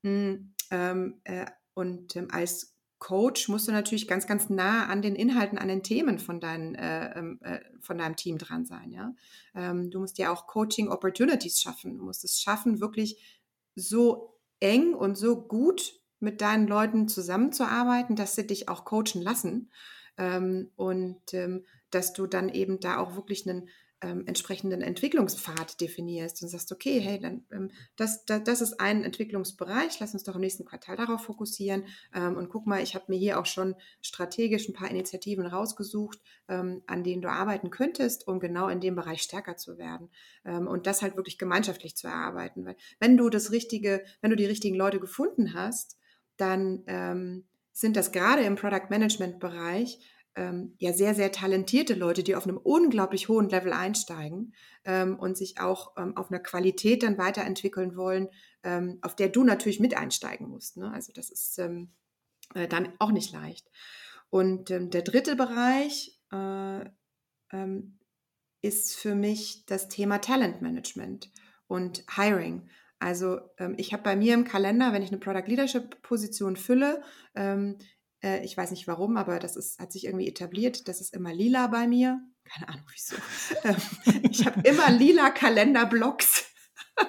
Mm, ähm, äh, und ähm, als Coach musst du natürlich ganz, ganz nah an den Inhalten, an den Themen von, dein, äh, ähm, äh, von deinem Team dran sein. Ja? Ähm, du musst ja auch Coaching-Opportunities schaffen. Du musst es schaffen, wirklich so eng und so gut mit deinen Leuten zusammenzuarbeiten, dass sie dich auch coachen lassen. Ähm, und ähm, dass du dann eben da auch wirklich einen ähm, entsprechenden Entwicklungspfad definierst und sagst, okay, hey, dann ähm, das, das, das, ist ein Entwicklungsbereich, lass uns doch im nächsten Quartal darauf fokussieren ähm, und guck mal, ich habe mir hier auch schon strategisch ein paar Initiativen rausgesucht, ähm, an denen du arbeiten könntest, um genau in dem Bereich stärker zu werden ähm, und das halt wirklich gemeinschaftlich zu erarbeiten, weil wenn du das richtige, wenn du die richtigen Leute gefunden hast, dann ähm, sind das gerade im Product Management Bereich ähm, ja sehr, sehr talentierte Leute, die auf einem unglaublich hohen Level einsteigen ähm, und sich auch ähm, auf einer Qualität dann weiterentwickeln wollen, ähm, auf der du natürlich mit einsteigen musst. Ne? Also das ist ähm, äh, dann auch nicht leicht. Und ähm, der dritte Bereich äh, ist für mich das Thema Talentmanagement und Hiring. Also ich habe bei mir im Kalender, wenn ich eine Product Leadership Position fülle, äh, ich weiß nicht warum, aber das ist, hat sich irgendwie etabliert. Das ist immer lila bei mir. Keine Ahnung wieso. Ähm, ich habe immer lila Kalenderblocks.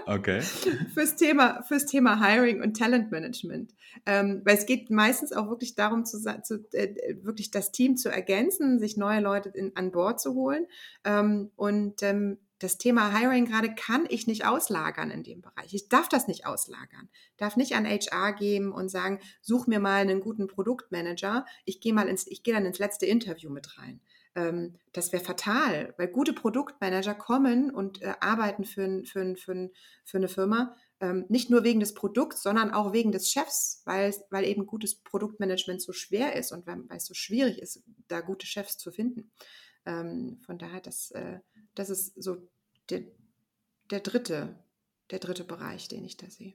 Okay. fürs, Thema, fürs Thema Hiring und Talentmanagement. Ähm, weil es geht meistens auch wirklich darum, zu, zu äh, wirklich das Team zu ergänzen, sich neue Leute in, an Bord zu holen. Ähm, und ähm, das Thema Hiring gerade kann ich nicht auslagern in dem Bereich. Ich darf das nicht auslagern. Darf nicht an HR geben und sagen, such mir mal einen guten Produktmanager. Ich gehe mal ins, ich gehe dann ins letzte Interview mit rein. Ähm, das wäre fatal, weil gute Produktmanager kommen und äh, arbeiten für, für, für, für eine Firma, ähm, nicht nur wegen des Produkts, sondern auch wegen des Chefs, weil, weil eben gutes Produktmanagement so schwer ist und weil, weil es so schwierig ist, da gute Chefs zu finden. Ähm, von daher, das, äh, das ist so der, der dritte, der dritte Bereich, den ich da sehe.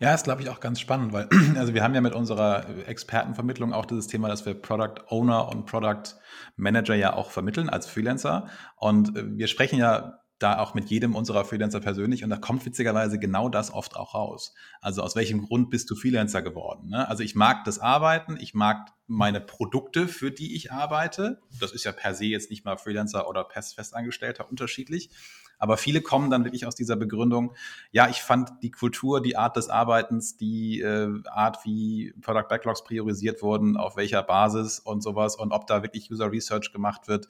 Ja, ist, glaube ich, auch ganz spannend, weil also wir haben ja mit unserer Expertenvermittlung auch dieses Thema, dass wir Product Owner und Product Manager ja auch vermitteln als Freelancer. Und äh, wir sprechen ja da auch mit jedem unserer Freelancer persönlich und da kommt witzigerweise genau das oft auch raus. Also aus welchem Grund bist du Freelancer geworden? Ne? Also ich mag das Arbeiten, ich mag meine Produkte, für die ich arbeite. Das ist ja per se jetzt nicht mal Freelancer oder Festangestellter unterschiedlich. Aber viele kommen dann wirklich aus dieser Begründung, ja, ich fand die Kultur, die Art des Arbeitens, die äh, Art, wie Product Backlogs priorisiert wurden, auf welcher Basis und sowas und ob da wirklich User Research gemacht wird.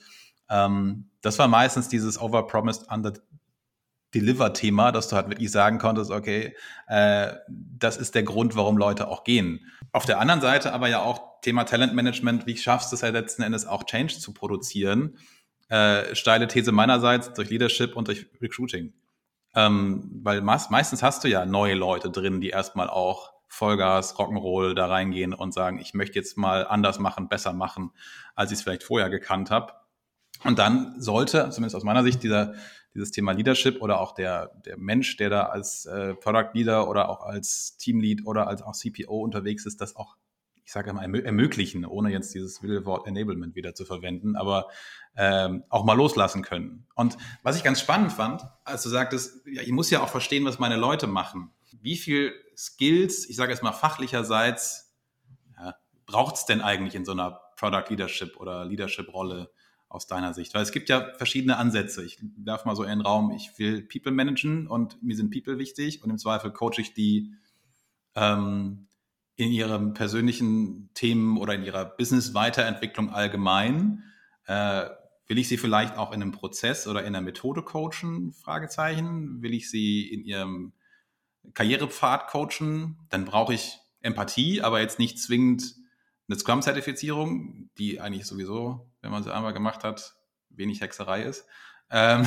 Ähm, das war meistens dieses Overpromised Under Deliver-Thema, dass du halt wirklich sagen konntest, okay, äh, das ist der Grund, warum Leute auch gehen. Auf der anderen Seite aber ja auch Thema Talentmanagement, wie schaffst du es ja letzten Endes auch Change zu produzieren? Äh, steile These meinerseits durch Leadership und durch Recruiting. Ähm, weil meistens hast du ja neue Leute drin, die erstmal auch Vollgas, Rock'n'Roll da reingehen und sagen, ich möchte jetzt mal anders machen, besser machen, als ich es vielleicht vorher gekannt habe. Und dann sollte, zumindest aus meiner Sicht, dieser, dieses Thema Leadership oder auch der, der Mensch, der da als äh, Product Leader oder auch als Teamlead oder als auch CPO unterwegs ist, das auch ich sage immer, ermöglichen, ohne jetzt dieses wilde Wort Enablement wieder zu verwenden, aber ähm, auch mal loslassen können. Und was ich ganz spannend fand, als du sagtest, ja, ich muss ja auch verstehen, was meine Leute machen. Wie viel Skills, ich sage jetzt mal fachlicherseits, ja, braucht es denn eigentlich in so einer Product Leadership oder Leadership-Rolle aus deiner Sicht? Weil es gibt ja verschiedene Ansätze. Ich darf mal so in den Raum, ich will People managen und mir sind People wichtig und im Zweifel coache ich die ähm, in ihren persönlichen Themen oder in ihrer Business-Weiterentwicklung allgemein? Äh, will ich sie vielleicht auch in einem Prozess oder in einer Methode coachen? Fragezeichen. Will ich sie in ihrem Karrierepfad coachen? Dann brauche ich Empathie, aber jetzt nicht zwingend eine Scrum-Zertifizierung, die eigentlich sowieso, wenn man sie einmal gemacht hat, wenig Hexerei ist. Ähm,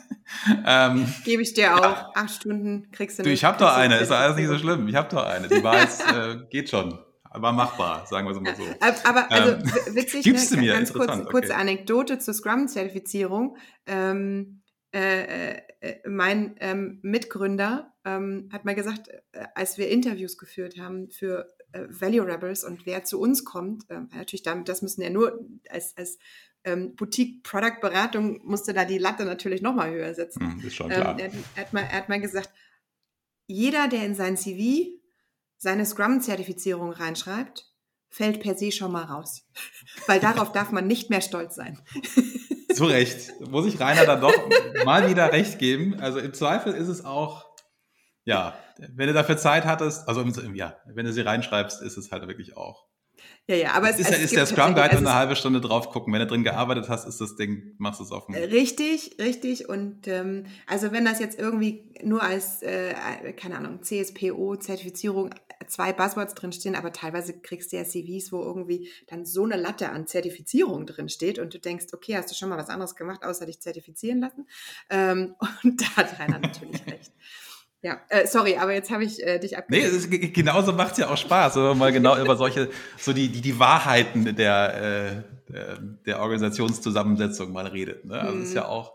ähm, Gebe ich dir auch. Ja. Acht Stunden kriegst du nicht. Du, ich habe doch eine. Ist alles nicht so schlimm. Ich habe doch eine. Die war jetzt, äh, geht schon. Aber machbar, sagen wir es mal so. Aber also ähm, witzig, Gibst ne, du mir? Ganz kurz, okay. kurze Anekdote zur Scrum-Zertifizierung. Ähm, äh, äh, mein ähm, Mitgründer ähm, hat mal gesagt, äh, als wir Interviews geführt haben für äh, Value Rebels und wer zu uns kommt, äh, natürlich damit, das müssen ja nur als, als ähm, Boutique-Product-Beratung musste da die Latte natürlich noch mal höher setzen. Hm, ist schon klar. Ähm, er, hat mal, er hat mal gesagt, jeder, der in sein CV seine Scrum-Zertifizierung reinschreibt, fällt per se schon mal raus. Weil darauf darf man nicht mehr stolz sein. Zu Recht. Muss ich Rainer dann doch mal wieder recht geben. Also im Zweifel ist es auch, ja, wenn du dafür Zeit hattest, also ja, wenn du sie reinschreibst, ist es halt wirklich auch ja, ja, aber es, ist, es ist der Scrum Guide also eine halbe Stunde drauf gucken. Wenn du drin gearbeitet hast, ist das Ding, machst du es auf dem. Richtig, richtig. Und ähm, also wenn das jetzt irgendwie nur als, äh, keine Ahnung, CSPO-Zertifizierung zwei Buzzwords drinstehen, aber teilweise kriegst du ja CVs, wo irgendwie dann so eine Latte an Zertifizierung drinsteht und du denkst, okay, hast du schon mal was anderes gemacht, außer dich zertifizieren lassen? Ähm, und da hat Rainer natürlich recht. Ja, äh, sorry, aber jetzt habe ich äh, dich abgelehnt. Nee, ist, genauso macht es ja auch Spaß, wenn man mal genau über solche, so die, die, die Wahrheiten der, äh, der, der Organisationszusammensetzung mal redet. Ne? Also hm. ist ja mhm. auch,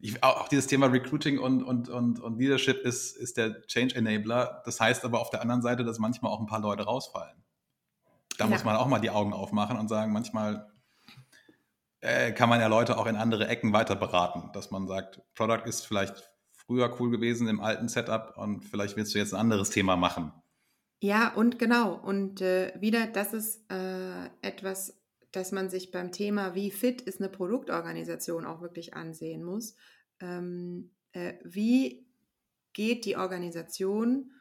ich, auch dieses Thema Recruiting und, und, und, und Leadership ist, ist der Change Enabler. Das heißt aber auf der anderen Seite, dass manchmal auch ein paar Leute rausfallen. Da ja. muss man auch mal die Augen aufmachen und sagen, manchmal äh, kann man ja Leute auch in andere Ecken weiter beraten, dass man sagt, Product ist vielleicht früher cool gewesen im alten Setup und vielleicht willst du jetzt ein anderes Thema machen. Ja, und genau. Und äh, wieder, das ist äh, etwas, das man sich beim Thema, wie fit ist eine Produktorganisation auch wirklich ansehen muss. Ähm, äh, wie geht die Organisation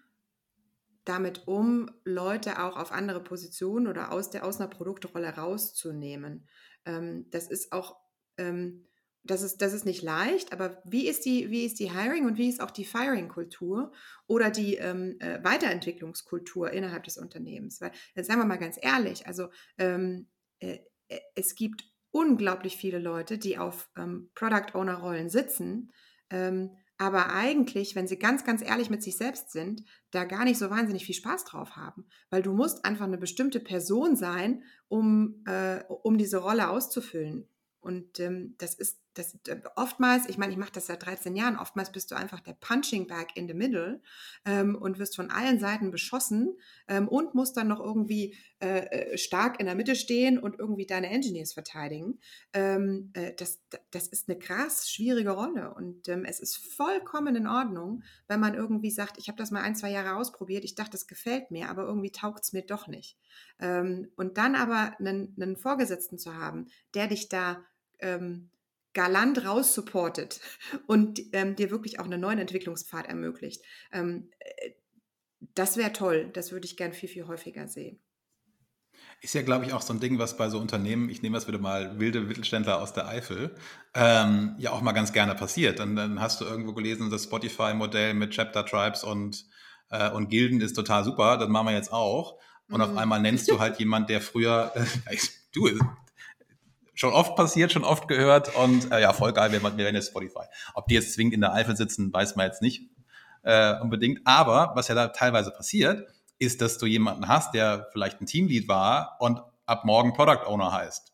damit um, Leute auch auf andere Positionen oder aus, der, aus einer Produktrolle rauszunehmen? Ähm, das ist auch ähm, das ist, das ist nicht leicht, aber wie ist die, wie ist die Hiring und wie ist auch die Firing-Kultur oder die ähm, äh, Weiterentwicklungskultur innerhalb des Unternehmens? Weil, jetzt sagen wir mal ganz ehrlich, also ähm, äh, äh, es gibt unglaublich viele Leute, die auf ähm, Product Owner-Rollen sitzen, ähm, aber eigentlich, wenn sie ganz, ganz ehrlich mit sich selbst sind, da gar nicht so wahnsinnig viel Spaß drauf haben. Weil du musst einfach eine bestimmte Person sein, um, äh, um diese Rolle auszufüllen. Und ähm, das ist das, äh, oftmals, ich meine, ich mache das seit 13 Jahren, oftmals bist du einfach der Punching Bag in the Middle ähm, und wirst von allen Seiten beschossen ähm, und musst dann noch irgendwie äh, äh, stark in der Mitte stehen und irgendwie deine Engineers verteidigen. Ähm, äh, das, das ist eine krass schwierige Rolle und ähm, es ist vollkommen in Ordnung, wenn man irgendwie sagt, ich habe das mal ein, zwei Jahre ausprobiert, ich dachte, das gefällt mir, aber irgendwie taugt es mir doch nicht. Ähm, und dann aber einen, einen Vorgesetzten zu haben, der dich da ähm, galant raussupportet und ähm, dir wirklich auch einen neuen Entwicklungspfad ermöglicht. Ähm, äh, das wäre toll. Das würde ich gern viel, viel häufiger sehen. Ist ja, glaube ich, auch so ein Ding, was bei so Unternehmen, ich nehme das wieder mal wilde Mittelständler aus der Eifel, ähm, ja auch mal ganz gerne passiert. Und dann hast du irgendwo gelesen, das Spotify-Modell mit Chapter Tribes und, äh, und Gilden ist total super, das machen wir jetzt auch. Und mhm. auf einmal nennst du halt jemand, der früher, äh, du, schon oft passiert, schon oft gehört und äh, ja, voll geil, wir, wir werden jetzt Spotify. Ob die jetzt zwingend in der Eifel sitzen, weiß man jetzt nicht äh, unbedingt. Aber was ja da teilweise passiert, ist, dass du jemanden hast, der vielleicht ein Teamlead war und ab morgen Product Owner heißt.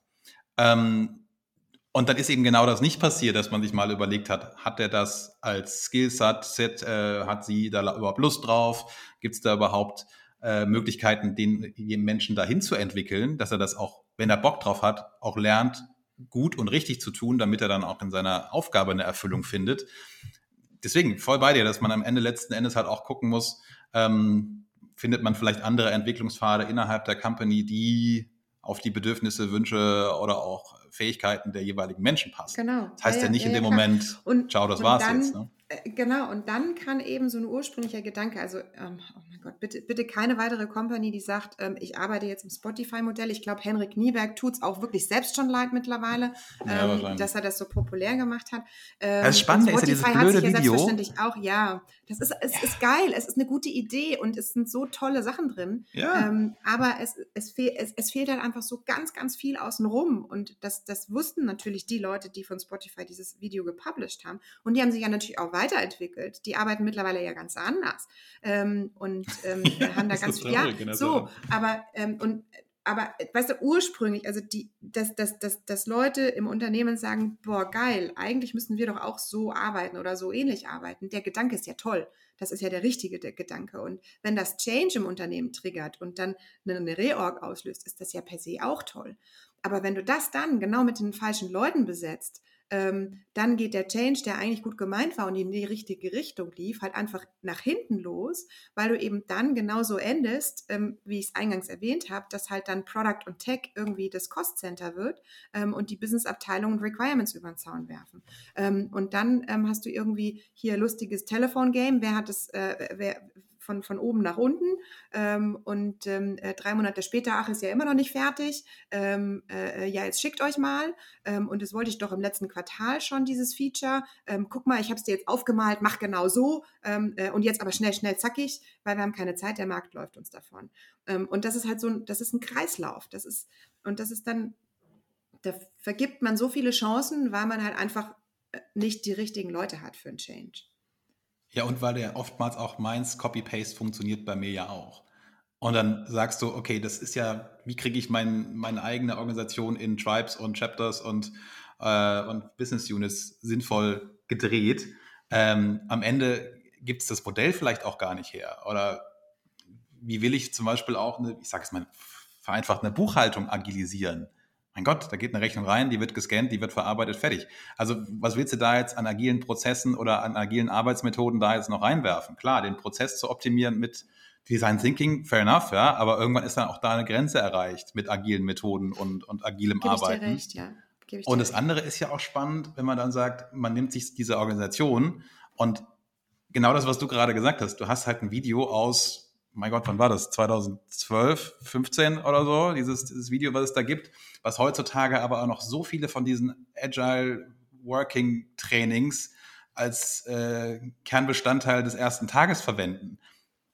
Ähm, und dann ist eben genau das nicht passiert, dass man sich mal überlegt hat, hat er das als Skillset, äh, hat sie da überhaupt Lust drauf? Gibt es da überhaupt äh, Möglichkeiten, den Menschen dahin zu entwickeln, dass er das auch wenn er Bock drauf hat, auch lernt, gut und richtig zu tun, damit er dann auch in seiner Aufgabe eine Erfüllung findet. Deswegen voll bei dir, dass man am Ende letzten Endes halt auch gucken muss, ähm, findet man vielleicht andere Entwicklungspfade innerhalb der Company, die auf die Bedürfnisse, Wünsche oder auch Fähigkeiten der jeweiligen Menschen passen. Genau. Das heißt ja, ja nicht ja, in dem Moment, und, ciao, das war's dann, jetzt. Ne? Äh, genau, und dann kann eben so ein ursprünglicher Gedanke, also, ähm, oh Gott, bitte, bitte keine weitere Company, die sagt, ähm, ich arbeite jetzt im Spotify-Modell. Ich glaube, Henrik Nieberg tut es auch wirklich selbst schon leid mittlerweile, ähm, dass er das so populär gemacht hat. Ähm, das Spannende ist ja dieses blöde hat sich ja Video. selbstverständlich auch, ja, das ist, es ist geil, es ist eine gute Idee und es sind so tolle Sachen drin. Ja. Ähm, aber es, es, fehl, es, es fehlt halt einfach so ganz, ganz viel außenrum und das, das wussten natürlich die Leute, die von Spotify dieses Video gepublished haben und die haben sich ja natürlich auch weiterentwickelt. Die arbeiten mittlerweile ja ganz anders ähm, und ähm, haben da ganz viel. Ja, so, aber ähm, und aber weißt du, ursprünglich, also die, dass, dass, dass, dass Leute im Unternehmen sagen, boah, geil, eigentlich müssen wir doch auch so arbeiten oder so ähnlich arbeiten. Der Gedanke ist ja toll. Das ist ja der richtige Gedanke. Und wenn das Change im Unternehmen triggert und dann eine Reorg auslöst, ist das ja per se auch toll. Aber wenn du das dann genau mit den falschen Leuten besetzt, ähm, dann geht der Change, der eigentlich gut gemeint war und in die richtige Richtung lief, halt einfach nach hinten los, weil du eben dann genauso endest, ähm, wie ich es eingangs erwähnt habe, dass halt dann Product und Tech irgendwie das Cost Center wird ähm, und die Business-Abteilungen Requirements über den Zaun werfen. Ähm, und dann ähm, hast du irgendwie hier lustiges Telefon-Game, wer hat es, äh, wer, von, von oben nach unten. Ähm, und ähm, äh, drei Monate später, ach, ist ja immer noch nicht fertig. Ähm, äh, ja, jetzt schickt euch mal. Ähm, und das wollte ich doch im letzten Quartal schon, dieses Feature. Ähm, guck mal, ich habe es dir jetzt aufgemalt, mach genau so. Ähm, äh, und jetzt aber schnell, schnell, zackig, weil wir haben keine Zeit, der Markt läuft uns davon. und das ist halt so ein, das ist ein Kreislauf. Das ist, und das ist dann, da vergibt man so viele Chancen, weil man halt einfach äh, nicht die richtigen Leute hat für einen Change. Ja, und weil der oftmals auch meins Copy-Paste funktioniert bei mir ja auch. Und dann sagst du, okay, das ist ja, wie kriege ich mein, meine eigene Organisation in Tribes und Chapters und, äh, und Business Units sinnvoll gedreht? Ähm, am Ende gibt es das Modell vielleicht auch gar nicht her. Oder wie will ich zum Beispiel auch, eine, ich sage es mal vereinfacht, eine Buchhaltung agilisieren? Mein Gott, da geht eine Rechnung rein, die wird gescannt, die wird verarbeitet, fertig. Also was willst du da jetzt an agilen Prozessen oder an agilen Arbeitsmethoden da jetzt noch reinwerfen? Klar, den Prozess zu optimieren mit Design Thinking, fair enough, ja, aber irgendwann ist dann auch da eine Grenze erreicht mit agilen Methoden und, und agilem Gib Arbeiten. Ich dir recht, ja. Ich und das recht. andere ist ja auch spannend, wenn man dann sagt, man nimmt sich diese Organisation und genau das, was du gerade gesagt hast, du hast halt ein Video aus mein Gott, wann war das? 2012, 15 oder so, dieses, dieses Video, was es da gibt, was heutzutage aber auch noch so viele von diesen Agile Working Trainings als äh, Kernbestandteil des ersten Tages verwenden.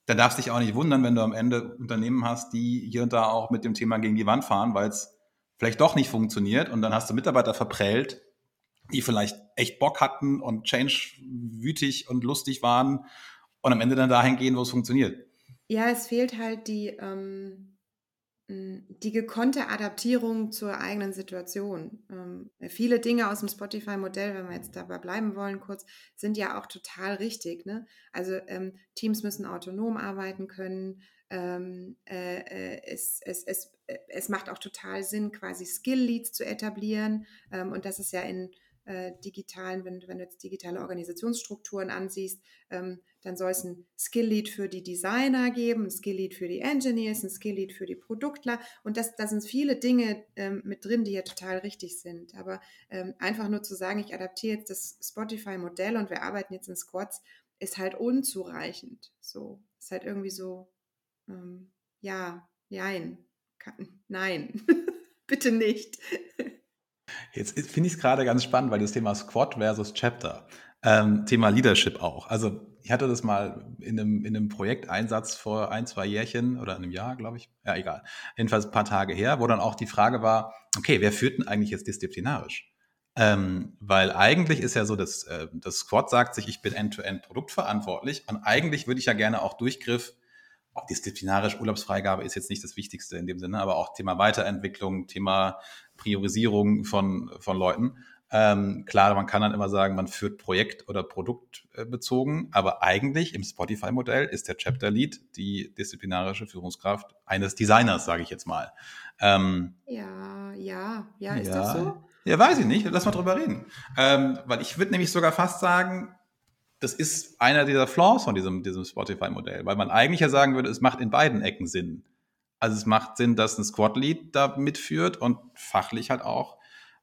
Da darfst du dich auch nicht wundern, wenn du am Ende Unternehmen hast, die hier und da auch mit dem Thema gegen die Wand fahren, weil es vielleicht doch nicht funktioniert und dann hast du Mitarbeiter verprellt, die vielleicht echt Bock hatten und Change wütig und lustig waren und am Ende dann dahin gehen, wo es funktioniert. Ja, es fehlt halt die, ähm, die gekonnte Adaptierung zur eigenen Situation. Ähm, viele Dinge aus dem Spotify-Modell, wenn wir jetzt dabei bleiben wollen, kurz, sind ja auch total richtig. Ne? Also ähm, Teams müssen autonom arbeiten können. Ähm, äh, äh es, es, es, äh, es macht auch total Sinn, quasi Skill-Leads zu etablieren. Ähm, und das ist ja in äh, digitalen, wenn, wenn du jetzt digitale Organisationsstrukturen ansiehst, ähm, dann soll es ein Skill-Lead für die Designer geben, ein Skill-Lead für die Engineers, ein Skill-Lead für die Produktler. Und das, da sind viele Dinge ähm, mit drin, die ja total richtig sind. Aber ähm, einfach nur zu sagen, ich adaptiere jetzt das Spotify-Modell und wir arbeiten jetzt in Squads, ist halt unzureichend. So, ist halt irgendwie so, ähm, ja, nein, nein, bitte nicht. Jetzt finde ich es gerade ganz spannend, weil das Thema Squad versus Chapter, ähm, Thema Leadership auch. Also ich hatte das mal in einem, in einem Projekteinsatz vor ein, zwei Jährchen oder einem Jahr, glaube ich. Ja, egal. Jedenfalls ein paar Tage her, wo dann auch die Frage war, okay, wer führt denn eigentlich jetzt disziplinarisch? Ähm, weil eigentlich ist ja so, dass äh, das Squad sagt sich, ich bin end-to-end -End produktverantwortlich und eigentlich würde ich ja gerne auch Durchgriff auch disziplinarisch Urlaubsfreigabe ist jetzt nicht das Wichtigste in dem Sinne, aber auch Thema Weiterentwicklung, Thema Priorisierung von, von Leuten. Ähm, klar, man kann dann immer sagen, man führt Projekt- oder Produktbezogen, aber eigentlich im Spotify-Modell ist der Chapter Lead die disziplinarische Führungskraft eines Designers, sage ich jetzt mal. Ähm, ja, ja, ja, ist ja, das so? Ja, weiß ich nicht. Lass mal drüber reden. Ähm, weil ich würde nämlich sogar fast sagen, das ist einer dieser Flaws von diesem, diesem Spotify-Modell, weil man eigentlich ja sagen würde, es macht in beiden Ecken Sinn. Also es macht Sinn, dass ein Squad-Lead da mitführt und fachlich halt auch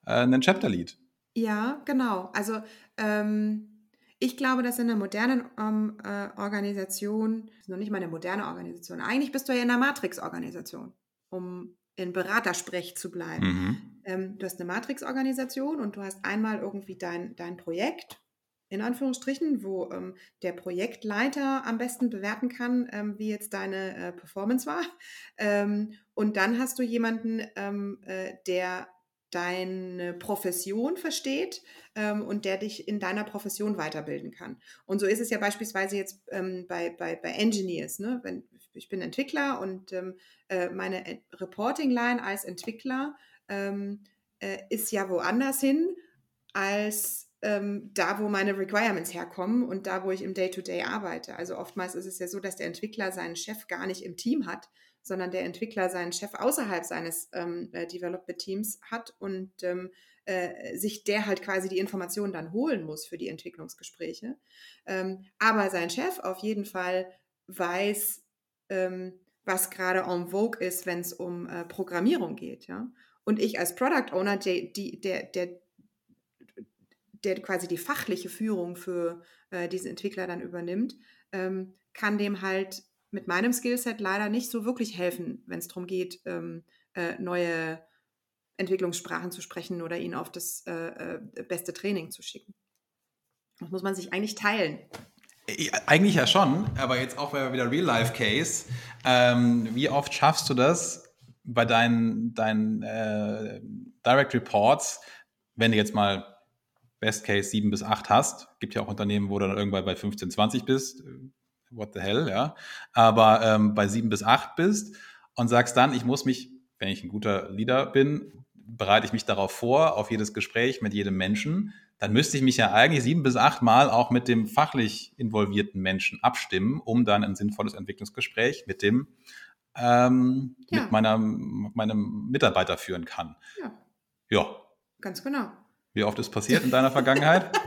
äh, ein Chapter-Lead. Ja, genau. Also ähm, ich glaube, dass in einer modernen ähm, äh, Organisation, ist noch nicht mal eine moderne Organisation, eigentlich bist du ja in einer Matrix-Organisation, um in Beratersprech zu bleiben. Mhm. Ähm, du hast eine Matrix-Organisation und du hast einmal irgendwie dein, dein Projekt, in Anführungsstrichen, wo ähm, der Projektleiter am besten bewerten kann, ähm, wie jetzt deine äh, Performance war. Ähm, und dann hast du jemanden, ähm, äh, der deine Profession versteht ähm, und der dich in deiner Profession weiterbilden kann. Und so ist es ja beispielsweise jetzt ähm, bei, bei, bei Engineers. Ne? Wenn, ich bin Entwickler und äh, meine Reporting-Line als Entwickler äh, ist ja woanders hin als ähm, da, wo meine Requirements herkommen und da, wo ich im Day-to-Day -Day arbeite. Also oftmals ist es ja so, dass der Entwickler seinen Chef gar nicht im Team hat, sondern der Entwickler seinen Chef außerhalb seines ähm, äh, Development-Teams hat und ähm, äh, sich der halt quasi die Informationen dann holen muss für die Entwicklungsgespräche. Ähm, aber sein Chef auf jeden Fall weiß, ähm, was gerade en vogue ist, wenn es um äh, Programmierung geht. Ja? Und ich als Product Owner, die, der, der der quasi die fachliche Führung für äh, diesen Entwickler dann übernimmt, ähm, kann dem halt mit meinem Skillset leider nicht so wirklich helfen, wenn es darum geht, ähm, äh, neue Entwicklungssprachen zu sprechen oder ihn auf das äh, äh beste Training zu schicken. Das muss man sich eigentlich teilen. Eigentlich ja schon, aber jetzt auch wieder Real-Life-Case. Ähm, wie oft schaffst du das bei deinen, deinen äh, Direct Reports, wenn du jetzt mal Best Case 7 bis 8 hast. Gibt ja auch Unternehmen, wo du dann irgendwann bei 15, 20 bist. What the hell, ja. Aber ähm, bei 7 bis 8 bist und sagst dann, ich muss mich, wenn ich ein guter Leader bin, bereite ich mich darauf vor, auf jedes Gespräch mit jedem Menschen, dann müsste ich mich ja eigentlich sieben bis acht Mal auch mit dem fachlich involvierten Menschen abstimmen, um dann ein sinnvolles Entwicklungsgespräch mit dem ähm, ja. mit meiner, meinem Mitarbeiter führen kann. Ja. Ja. Ganz genau. Wie oft ist passiert in deiner Vergangenheit?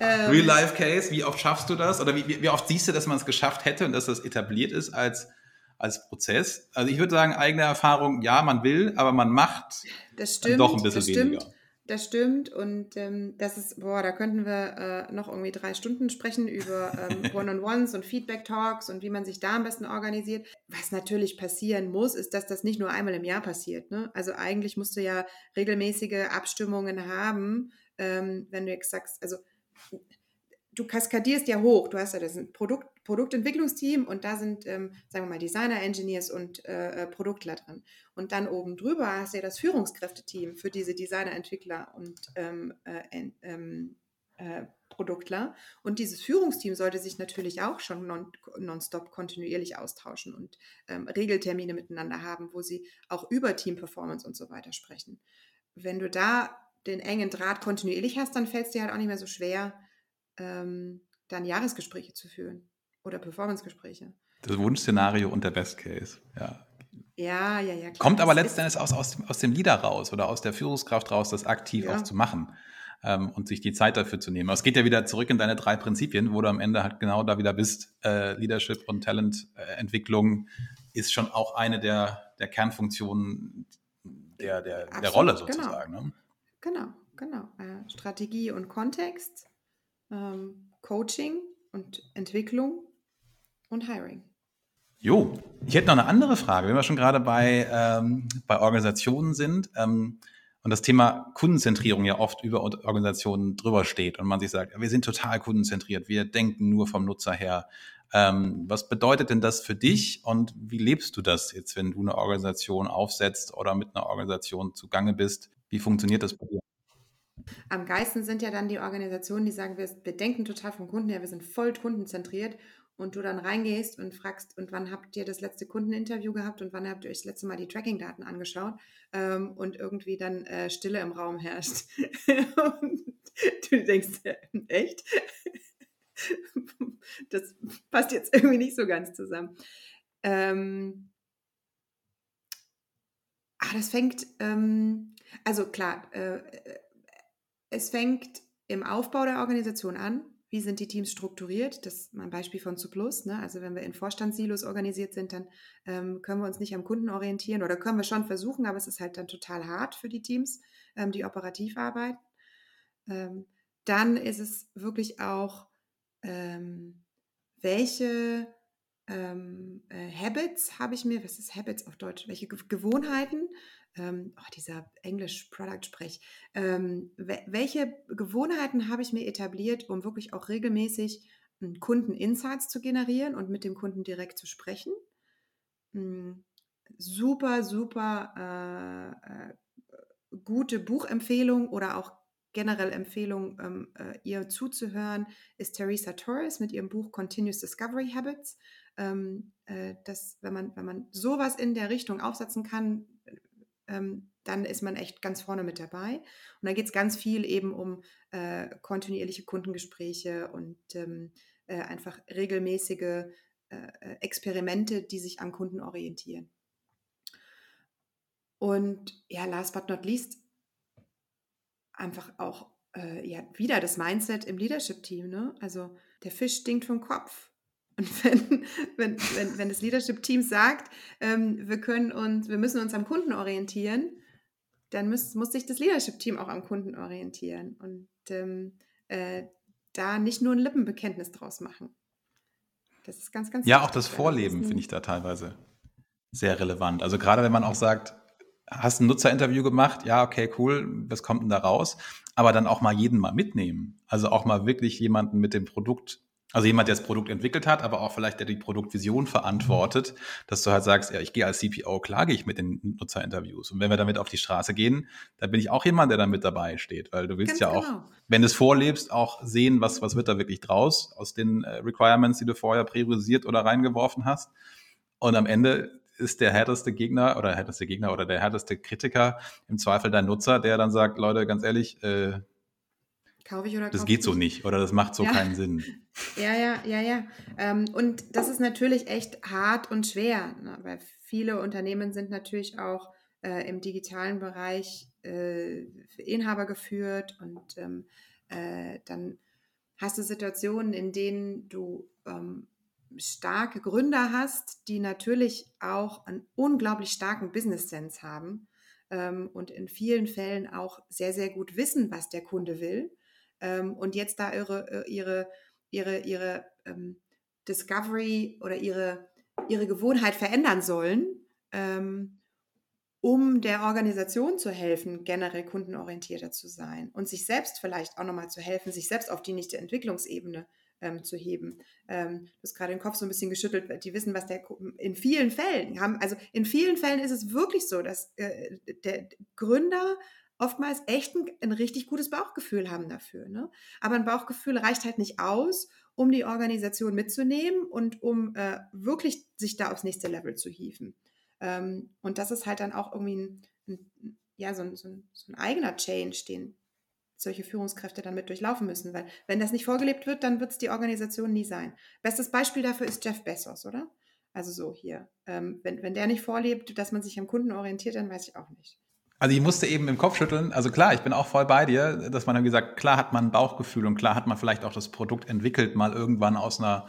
Ähm. Real-Life-Case, wie oft schaffst du das? Oder wie, wie oft siehst du, dass man es geschafft hätte und dass das etabliert ist als, als Prozess? Also ich würde sagen, eigene Erfahrung, ja, man will, aber man macht doch ein bisschen weniger. Das stimmt und ähm, das ist, boah, da könnten wir äh, noch irgendwie drei Stunden sprechen über ähm, One-on-Ones und Feedback-Talks und wie man sich da am besten organisiert. Was natürlich passieren muss, ist, dass das nicht nur einmal im Jahr passiert. Ne? Also eigentlich musst du ja regelmäßige Abstimmungen haben, ähm, wenn du jetzt sagst, also du kaskadierst ja hoch. Du hast ja das Produkt, Produktentwicklungsteam und da sind, ähm, sagen wir mal, Designer, Engineers und äh, äh, Produktler drin. Und dann oben drüber hast du ja das Führungskräfteteam für diese Designer, Entwickler und ähm, äh, ähm, äh, Top-Produktler. Und dieses Führungsteam sollte sich natürlich auch schon non, nonstop kontinuierlich austauschen und ähm, Regeltermine miteinander haben, wo sie auch über Team-Performance und so weiter sprechen. Wenn du da den engen Draht kontinuierlich hast, dann fällt es dir halt auch nicht mehr so schwer, ähm, dann Jahresgespräche zu führen oder Performance-Gespräche. Das Wunschszenario und der Best Case, ja. Ja, ja, ja. Klar. Kommt aber letztendlich aus, aus, aus dem Leader raus oder aus der Führungskraft raus, das aktiv ja. auch zu machen ähm, und sich die Zeit dafür zu nehmen. Aber es geht ja wieder zurück in deine drei Prinzipien, wo du am Ende halt genau da wieder bist. Äh, Leadership und Talententwicklung äh, ist schon auch eine der, der Kernfunktionen der, der, der Rolle genau. sozusagen. Genau, ne? genau. genau. Äh, Strategie und Kontext, ähm, Coaching und Entwicklung und Hiring. Jo, ich hätte noch eine andere Frage, wenn wir schon gerade bei, ähm, bei Organisationen sind ähm, und das Thema Kundenzentrierung ja oft über Organisationen drüber steht und man sich sagt, wir sind total kundenzentriert, wir denken nur vom Nutzer her. Ähm, was bedeutet denn das für dich und wie lebst du das jetzt, wenn du eine Organisation aufsetzt oder mit einer Organisation zugange bist? Wie funktioniert das bei dir? Am geilsten sind ja dann die Organisationen, die sagen, wir, wir denken total vom Kunden her, wir sind voll kundenzentriert und du dann reingehst und fragst, und wann habt ihr das letzte Kundeninterview gehabt und wann habt ihr euch das letzte Mal die Tracking-Daten angeschaut ähm, und irgendwie dann äh, Stille im Raum herrscht. und du denkst, äh, echt? das passt jetzt irgendwie nicht so ganz zusammen. Ähm, ah, das fängt, ähm, also klar, äh, äh es fängt im Aufbau der Organisation an. Wie sind die Teams strukturiert? Das ist mein Beispiel von Zuplus. Ne? Also wenn wir in Vorstandssilos organisiert sind, dann ähm, können wir uns nicht am Kunden orientieren oder können wir schon versuchen, aber es ist halt dann total hart für die Teams, ähm, die operativ arbeiten. Ähm, dann ist es wirklich auch, ähm, welche ähm, äh, Habits habe ich mir, was ist Habits auf Deutsch? Welche Gewohnheiten ähm, oh, dieser Englisch-Product-Sprech, ähm, welche Gewohnheiten habe ich mir etabliert, um wirklich auch regelmäßig hm, Kunden-Insights zu generieren und mit dem Kunden direkt zu sprechen? Hm, super, super äh, äh, gute Buchempfehlung oder auch generell Empfehlung, ähm, äh, ihr zuzuhören, ist Teresa Torres mit ihrem Buch Continuous Discovery Habits. Ähm, äh, das, wenn, man, wenn man sowas in der Richtung aufsetzen kann, ähm, dann ist man echt ganz vorne mit dabei. Und da geht es ganz viel eben um äh, kontinuierliche Kundengespräche und ähm, äh, einfach regelmäßige äh, äh, Experimente, die sich am Kunden orientieren. Und ja, last but not least, einfach auch äh, ja, wieder das Mindset im Leadership-Team. Ne? Also der Fisch stinkt vom Kopf. Und wenn, wenn, wenn, wenn das Leadership-Team sagt, ähm, wir können uns, wir müssen uns am Kunden orientieren, dann muss, muss sich das Leadership-Team auch am Kunden orientieren und ähm, äh, da nicht nur ein Lippenbekenntnis draus machen. Das ist ganz, ganz Ja, wichtig. auch das Vorleben finde ich da teilweise sehr relevant. Also gerade wenn man auch sagt, hast ein Nutzerinterview gemacht, ja, okay, cool, was kommt denn da raus? Aber dann auch mal jeden mal mitnehmen. Also auch mal wirklich jemanden mit dem Produkt also jemand, der das Produkt entwickelt hat, aber auch vielleicht der die Produktvision verantwortet, dass du halt sagst, ja, ich gehe als CPO, klage ich mit den Nutzerinterviews. Und wenn wir damit auf die Straße gehen, dann bin ich auch jemand, der da mit dabei steht, weil du willst Ganz ja auch, genau. wenn du es vorlebst, auch sehen, was, was wird da wirklich draus aus den äh, Requirements, die du vorher priorisiert oder reingeworfen hast. Und am Ende ist der härteste Gegner oder härteste Gegner oder der härteste Kritiker im Zweifel dein Nutzer, der dann sagt, Leute, ganz ehrlich, äh, Kaufe ich oder Das geht so nicht oder das macht so ja. keinen Sinn. Ja, ja, ja, ja. Ähm, und das ist natürlich echt hart und schwer, ne? weil viele Unternehmen sind natürlich auch äh, im digitalen Bereich äh, Inhaber geführt und ähm, äh, dann hast du Situationen, in denen du ähm, starke Gründer hast, die natürlich auch einen unglaublich starken Business Sense haben ähm, und in vielen Fällen auch sehr, sehr gut wissen, was der Kunde will ähm, und jetzt da ihre, äh, ihre, ihre, ihre ähm, Discovery oder ihre, ihre Gewohnheit verändern sollen, ähm, um der Organisation zu helfen, generell kundenorientierter zu sein und sich selbst vielleicht auch nochmal zu helfen, sich selbst auf die nächste Entwicklungsebene ähm, zu heben. Ähm, du hast gerade den Kopf so ein bisschen geschüttelt, die wissen, was der in vielen Fällen haben. Also in vielen Fällen ist es wirklich so, dass äh, der Gründer oftmals echt ein, ein richtig gutes Bauchgefühl haben dafür. Ne? Aber ein Bauchgefühl reicht halt nicht aus, um die Organisation mitzunehmen und um äh, wirklich sich da aufs nächste Level zu hieven. Ähm, und das ist halt dann auch irgendwie ein, ein ja, so ein, so, ein, so ein eigener Change, den solche Führungskräfte dann mit durchlaufen müssen. Weil wenn das nicht vorgelebt wird, dann wird es die Organisation nie sein. Bestes Beispiel dafür ist Jeff Bezos, oder? Also so hier. Ähm, wenn, wenn der nicht vorlebt, dass man sich am Kunden orientiert, dann weiß ich auch nicht. Also ich musste eben im Kopf schütteln. Also klar, ich bin auch voll bei dir, dass man dann gesagt, klar hat man ein Bauchgefühl und klar hat man vielleicht auch das Produkt entwickelt, mal irgendwann aus einer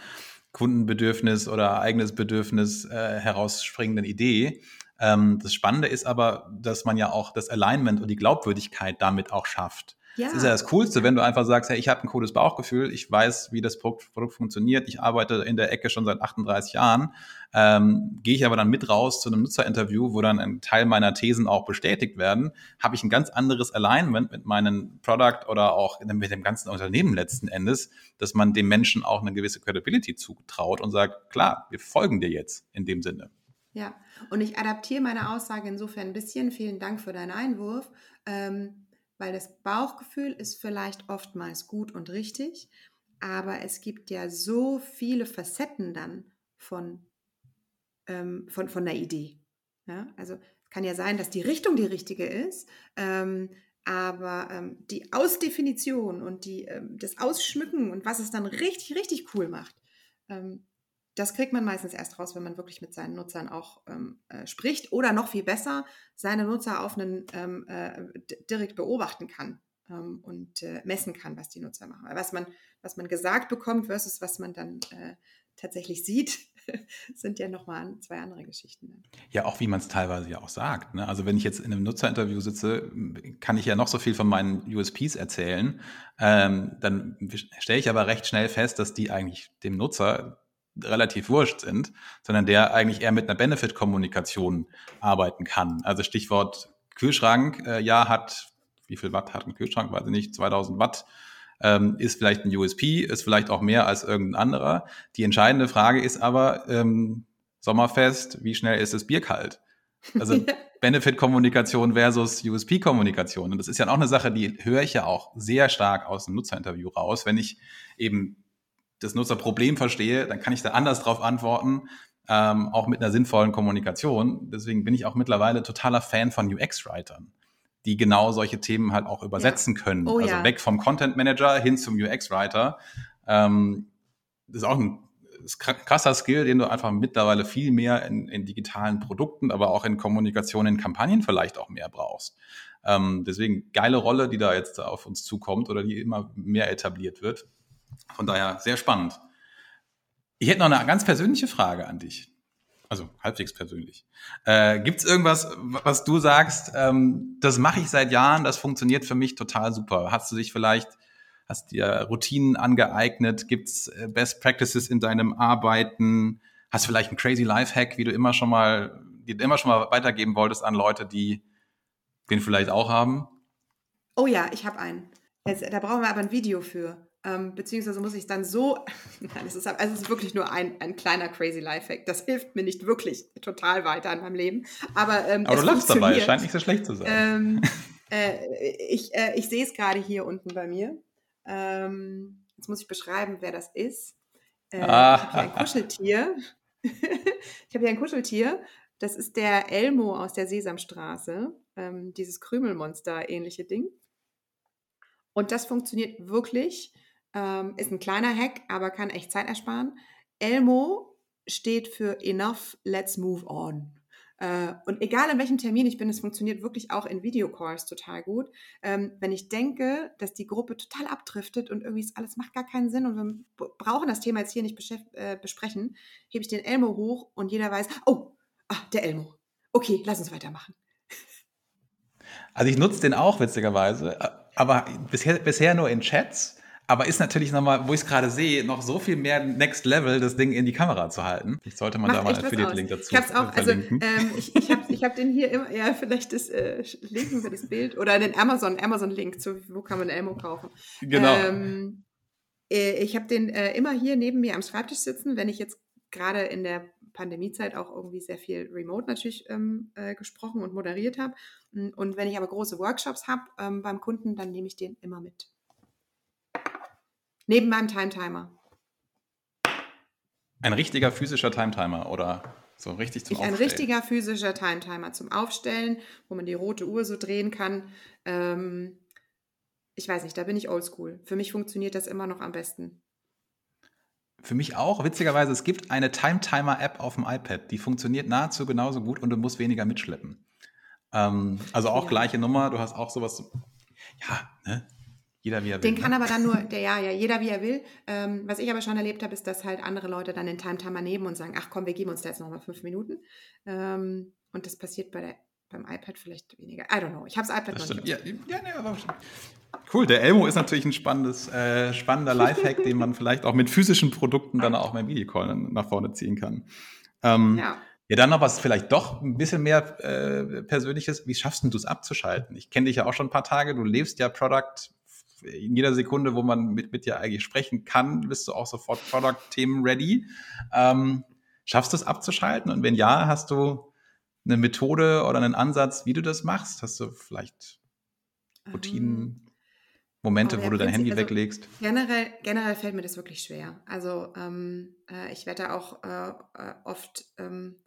Kundenbedürfnis oder eigenes Bedürfnis äh, herausspringenden Idee. Ähm, das Spannende ist aber, dass man ja auch das Alignment und die Glaubwürdigkeit damit auch schafft. Ja. Das ist ja das Coolste, wenn du einfach sagst, hey, ich habe ein cooles Bauchgefühl, ich weiß, wie das Produkt, Produkt funktioniert, ich arbeite in der Ecke schon seit 38 Jahren, ähm, gehe ich aber dann mit raus zu einem Nutzerinterview, wo dann ein Teil meiner Thesen auch bestätigt werden, habe ich ein ganz anderes Alignment mit meinem Product oder auch mit dem ganzen Unternehmen letzten Endes, dass man dem Menschen auch eine gewisse Credibility zutraut und sagt, klar, wir folgen dir jetzt in dem Sinne. Ja, und ich adaptiere meine Aussage insofern ein bisschen. Vielen Dank für deinen Einwurf. Ähm, weil das Bauchgefühl ist vielleicht oftmals gut und richtig, aber es gibt ja so viele Facetten dann von, ähm, von, von der Idee. Ja? Also es kann ja sein, dass die Richtung die richtige ist, ähm, aber ähm, die Ausdefinition und die, ähm, das Ausschmücken und was es dann richtig, richtig cool macht, ähm, das kriegt man meistens erst raus, wenn man wirklich mit seinen Nutzern auch ähm, äh, spricht oder noch viel besser seine Nutzer auf einen ähm, äh, direkt beobachten kann ähm, und äh, messen kann, was die Nutzer machen. Was man, was man gesagt bekommt versus was man dann äh, tatsächlich sieht, sind ja nochmal zwei andere Geschichten. Ja, auch wie man es teilweise ja auch sagt. Ne? Also wenn ich jetzt in einem Nutzerinterview sitze, kann ich ja noch so viel von meinen USPs erzählen. Ähm, dann stelle ich aber recht schnell fest, dass die eigentlich dem Nutzer relativ wurscht sind, sondern der eigentlich eher mit einer Benefit-Kommunikation arbeiten kann. Also Stichwort Kühlschrank, äh, ja, hat, wie viel Watt hat ein Kühlschrank, weiß ich nicht, 2000 Watt, ähm, ist vielleicht ein USP, ist vielleicht auch mehr als irgendein anderer. Die entscheidende Frage ist aber, ähm, Sommerfest, wie schnell ist das Bier kalt? Also Benefit-Kommunikation versus USP-Kommunikation. Und das ist ja auch eine Sache, die höre ich ja auch sehr stark aus dem Nutzerinterview raus, wenn ich eben das Nutzerproblem verstehe, dann kann ich da anders drauf antworten, ähm, auch mit einer sinnvollen Kommunikation. Deswegen bin ich auch mittlerweile totaler Fan von UX-Writern, die genau solche Themen halt auch übersetzen ja. können. Oh, also ja. weg vom Content Manager hin zum UX-Writer. Ähm, das ist auch ein krasser Skill, den du einfach mittlerweile viel mehr in, in, digitalen Produkten, aber auch in Kommunikation, in Kampagnen vielleicht auch mehr brauchst. Ähm, deswegen geile Rolle, die da jetzt auf uns zukommt oder die immer mehr etabliert wird. Von daher sehr spannend. Ich hätte noch eine ganz persönliche Frage an dich. Also halbwegs persönlich. Äh, Gibt es irgendwas, was du sagst, ähm, das mache ich seit Jahren, das funktioniert für mich total super? Hast du dich vielleicht, hast dir Routinen angeeignet? Gibt es äh, Best Practices in deinem Arbeiten? Hast du vielleicht einen crazy Life-Hack, wie du immer schon mal, die du immer schon mal weitergeben wolltest an Leute, die den vielleicht auch haben? Oh ja, ich habe einen. Jetzt, da brauchen wir aber ein Video für. Ähm, beziehungsweise muss ich dann so, nein, es ist, also es ist wirklich nur ein, ein kleiner crazy Lifehack. Das hilft mir nicht wirklich total weiter in meinem Leben. Aber, ähm, Aber du lachst dabei, es scheint nicht so schlecht zu sein. Ähm, äh, ich äh, ich sehe es gerade hier unten bei mir. Ähm, jetzt muss ich beschreiben, wer das ist. Äh, ah. Ich habe hier ein Kuscheltier. ich habe hier ein Kuscheltier. Das ist der Elmo aus der Sesamstraße. Ähm, dieses Krümelmonster-ähnliche Ding. Und das funktioniert wirklich ähm, ist ein kleiner Hack, aber kann echt Zeit ersparen. Elmo steht für Enough, let's move on. Äh, und egal in welchem Termin ich bin, es funktioniert wirklich auch in Videocalls total gut. Ähm, wenn ich denke, dass die Gruppe total abdriftet und irgendwie ist alles macht gar keinen Sinn und wir brauchen das Thema jetzt hier nicht äh, besprechen, hebe ich den Elmo hoch und jeder weiß, oh, ah, der Elmo. Okay, lass uns weitermachen. Also ich nutze den auch witzigerweise, aber bisher, bisher nur in Chats aber ist natürlich nochmal, wo ich es gerade sehe, noch so viel mehr Next Level, das Ding in die Kamera zu halten. Ich sollte man Macht da mal einen Affiliate-Link dazu Ich habe auch, also ähm, ich, ich habe ich hab den hier immer, ja, vielleicht das äh, linken wir das Bild oder den Amazon, Amazon-Link zu, wo kann man Elmo kaufen. Genau. Ähm, äh, ich habe den äh, immer hier neben mir am Schreibtisch sitzen, wenn ich jetzt gerade in der Pandemiezeit auch irgendwie sehr viel remote natürlich ähm, äh, gesprochen und moderiert habe. Und wenn ich aber große Workshops habe ähm, beim Kunden, dann nehme ich den immer mit. Neben meinem Timetimer. Ein richtiger physischer Timetimer oder so richtig zum ich, Aufstellen? Ein richtiger physischer Timetimer zum Aufstellen, wo man die rote Uhr so drehen kann. Ähm, ich weiß nicht, da bin ich oldschool. Für mich funktioniert das immer noch am besten. Für mich auch. Witzigerweise, es gibt eine Time-Timer-App auf dem iPad, die funktioniert nahezu genauso gut und du musst weniger mitschleppen. Ähm, also auch ja. gleiche Nummer, du hast auch sowas. Ja, ne? Jeder wie er will. Den kann ne? aber dann nur, der, ja, ja, jeder wie er will. Ähm, was ich aber schon erlebt habe, ist, dass halt andere Leute dann den Time-Timer nehmen und sagen, ach komm, wir geben uns da jetzt nochmal fünf Minuten. Ähm, und das passiert bei der, beim iPad vielleicht weniger. I don't know. Ich habe das iPad das noch stimmt. nicht. Ja, ja, nee, aber Cool, der Elmo ist natürlich ein spannendes, äh, spannender Lifehack, den man vielleicht auch mit physischen Produkten dann auch beim Videocall nach vorne ziehen kann. Ähm, ja. Ja, dann noch was vielleicht doch ein bisschen mehr äh, Persönliches. Wie schaffst du es abzuschalten? Ich kenne dich ja auch schon ein paar Tage. Du lebst ja Product in jeder Sekunde, wo man mit, mit dir eigentlich sprechen kann, bist du auch sofort Product-Themen ready. Ähm, schaffst du es abzuschalten? Und wenn ja, hast du eine Methode oder einen Ansatz, wie du das machst? Hast du vielleicht Routinen? Ähm, Momente, oh, ja, wo du dein Handy also weglegst? Generell, generell fällt mir das wirklich schwer. Also ähm, äh, ich werde da auch äh, äh, oft ähm,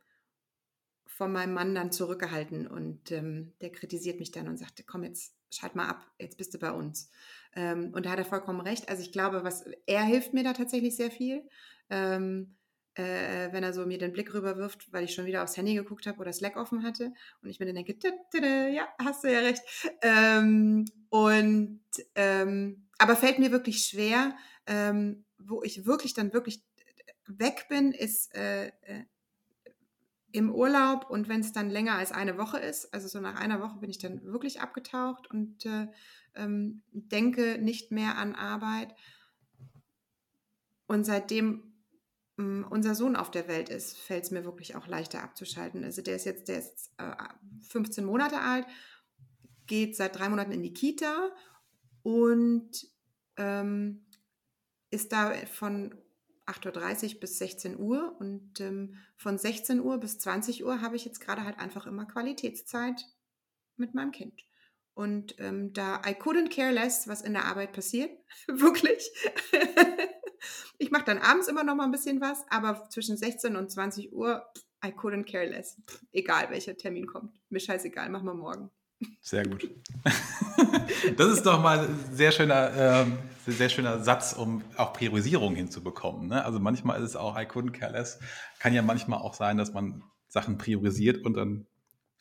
von meinem Mann dann zurückgehalten und ähm, der kritisiert mich dann und sagte, komm jetzt, schalt mal ab, jetzt bist du bei uns. Ähm, und da hat er vollkommen recht. Also ich glaube, was er hilft mir da tatsächlich sehr viel. Ähm, äh, wenn er so mir den Blick rüberwirft, weil ich schon wieder aufs Handy geguckt habe oder Slack offen hatte und ich mir dann denke, ja, hast du ja recht. Ähm, und ähm, aber fällt mir wirklich schwer, ähm, wo ich wirklich dann wirklich weg bin, ist äh, äh, im Urlaub und wenn es dann länger als eine Woche ist, also so nach einer Woche bin ich dann wirklich abgetaucht und äh, ähm, denke nicht mehr an Arbeit. Und seitdem unser Sohn auf der Welt ist, fällt es mir wirklich auch leichter abzuschalten. Also der ist jetzt, der ist äh, 15 Monate alt, geht seit drei Monaten in die Kita und ähm, ist da von 8.30 Uhr bis 16 Uhr und ähm, von 16 Uhr bis 20 Uhr habe ich jetzt gerade halt einfach immer Qualitätszeit mit meinem Kind. Und ähm, da I couldn't care less, was in der Arbeit passiert, wirklich. Ich mache dann abends immer noch mal ein bisschen was, aber zwischen 16 und 20 Uhr, I couldn't care less. egal, welcher Termin kommt. Mir scheißegal, machen wir morgen. Sehr gut. Das ist doch mal ein sehr schöner, äh, sehr schöner Satz, um auch Priorisierung hinzubekommen. Ne? Also manchmal ist es auch I couldn't care less. Kann ja manchmal auch sein, dass man Sachen priorisiert und dann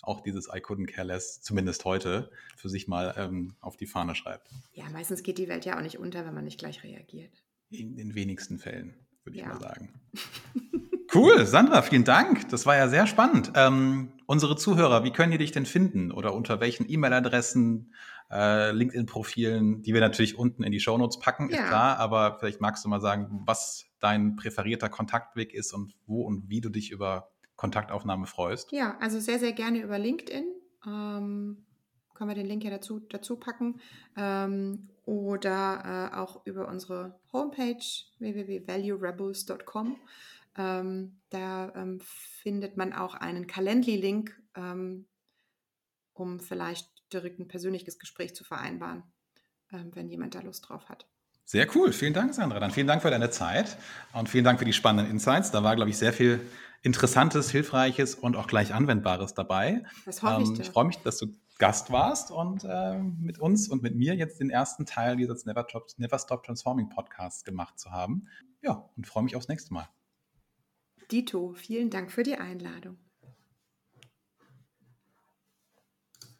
auch dieses I couldn't care less, zumindest heute, für sich mal ähm, auf die Fahne schreibt. Ja, meistens geht die Welt ja auch nicht unter, wenn man nicht gleich reagiert. In den wenigsten Fällen, würde ich ja. mal sagen. Cool, Sandra, vielen Dank. Das war ja sehr spannend. Ähm, unsere Zuhörer, wie können die dich denn finden oder unter welchen E-Mail-Adressen, äh, LinkedIn-Profilen, die wir natürlich unten in die Shownotes packen, ja. ist klar, aber vielleicht magst du mal sagen, was dein präferierter Kontaktweg ist und wo und wie du dich über Kontaktaufnahme freust. Ja, also sehr, sehr gerne über LinkedIn. Ähm, können wir den Link ja dazu, dazu packen. Ähm, oder äh, auch über unsere Homepage www.valuerebels.com. Ähm, da ähm, findet man auch einen Calendly-Link, ähm, um vielleicht direkt ein persönliches Gespräch zu vereinbaren, ähm, wenn jemand da Lust drauf hat. Sehr cool. Vielen Dank, Sandra. Dann vielen Dank für deine Zeit und vielen Dank für die spannenden Insights. Da war, glaube ich, sehr viel Interessantes, Hilfreiches und auch gleich Anwendbares dabei. Das hoffe ich. Ähm, ich freue mich, dass du Gast warst und äh, mit uns und mit mir jetzt den ersten Teil dieses Never, Never Stop Transforming Podcasts gemacht zu haben. Ja, und freue mich aufs nächste Mal. Dito, vielen Dank für die Einladung.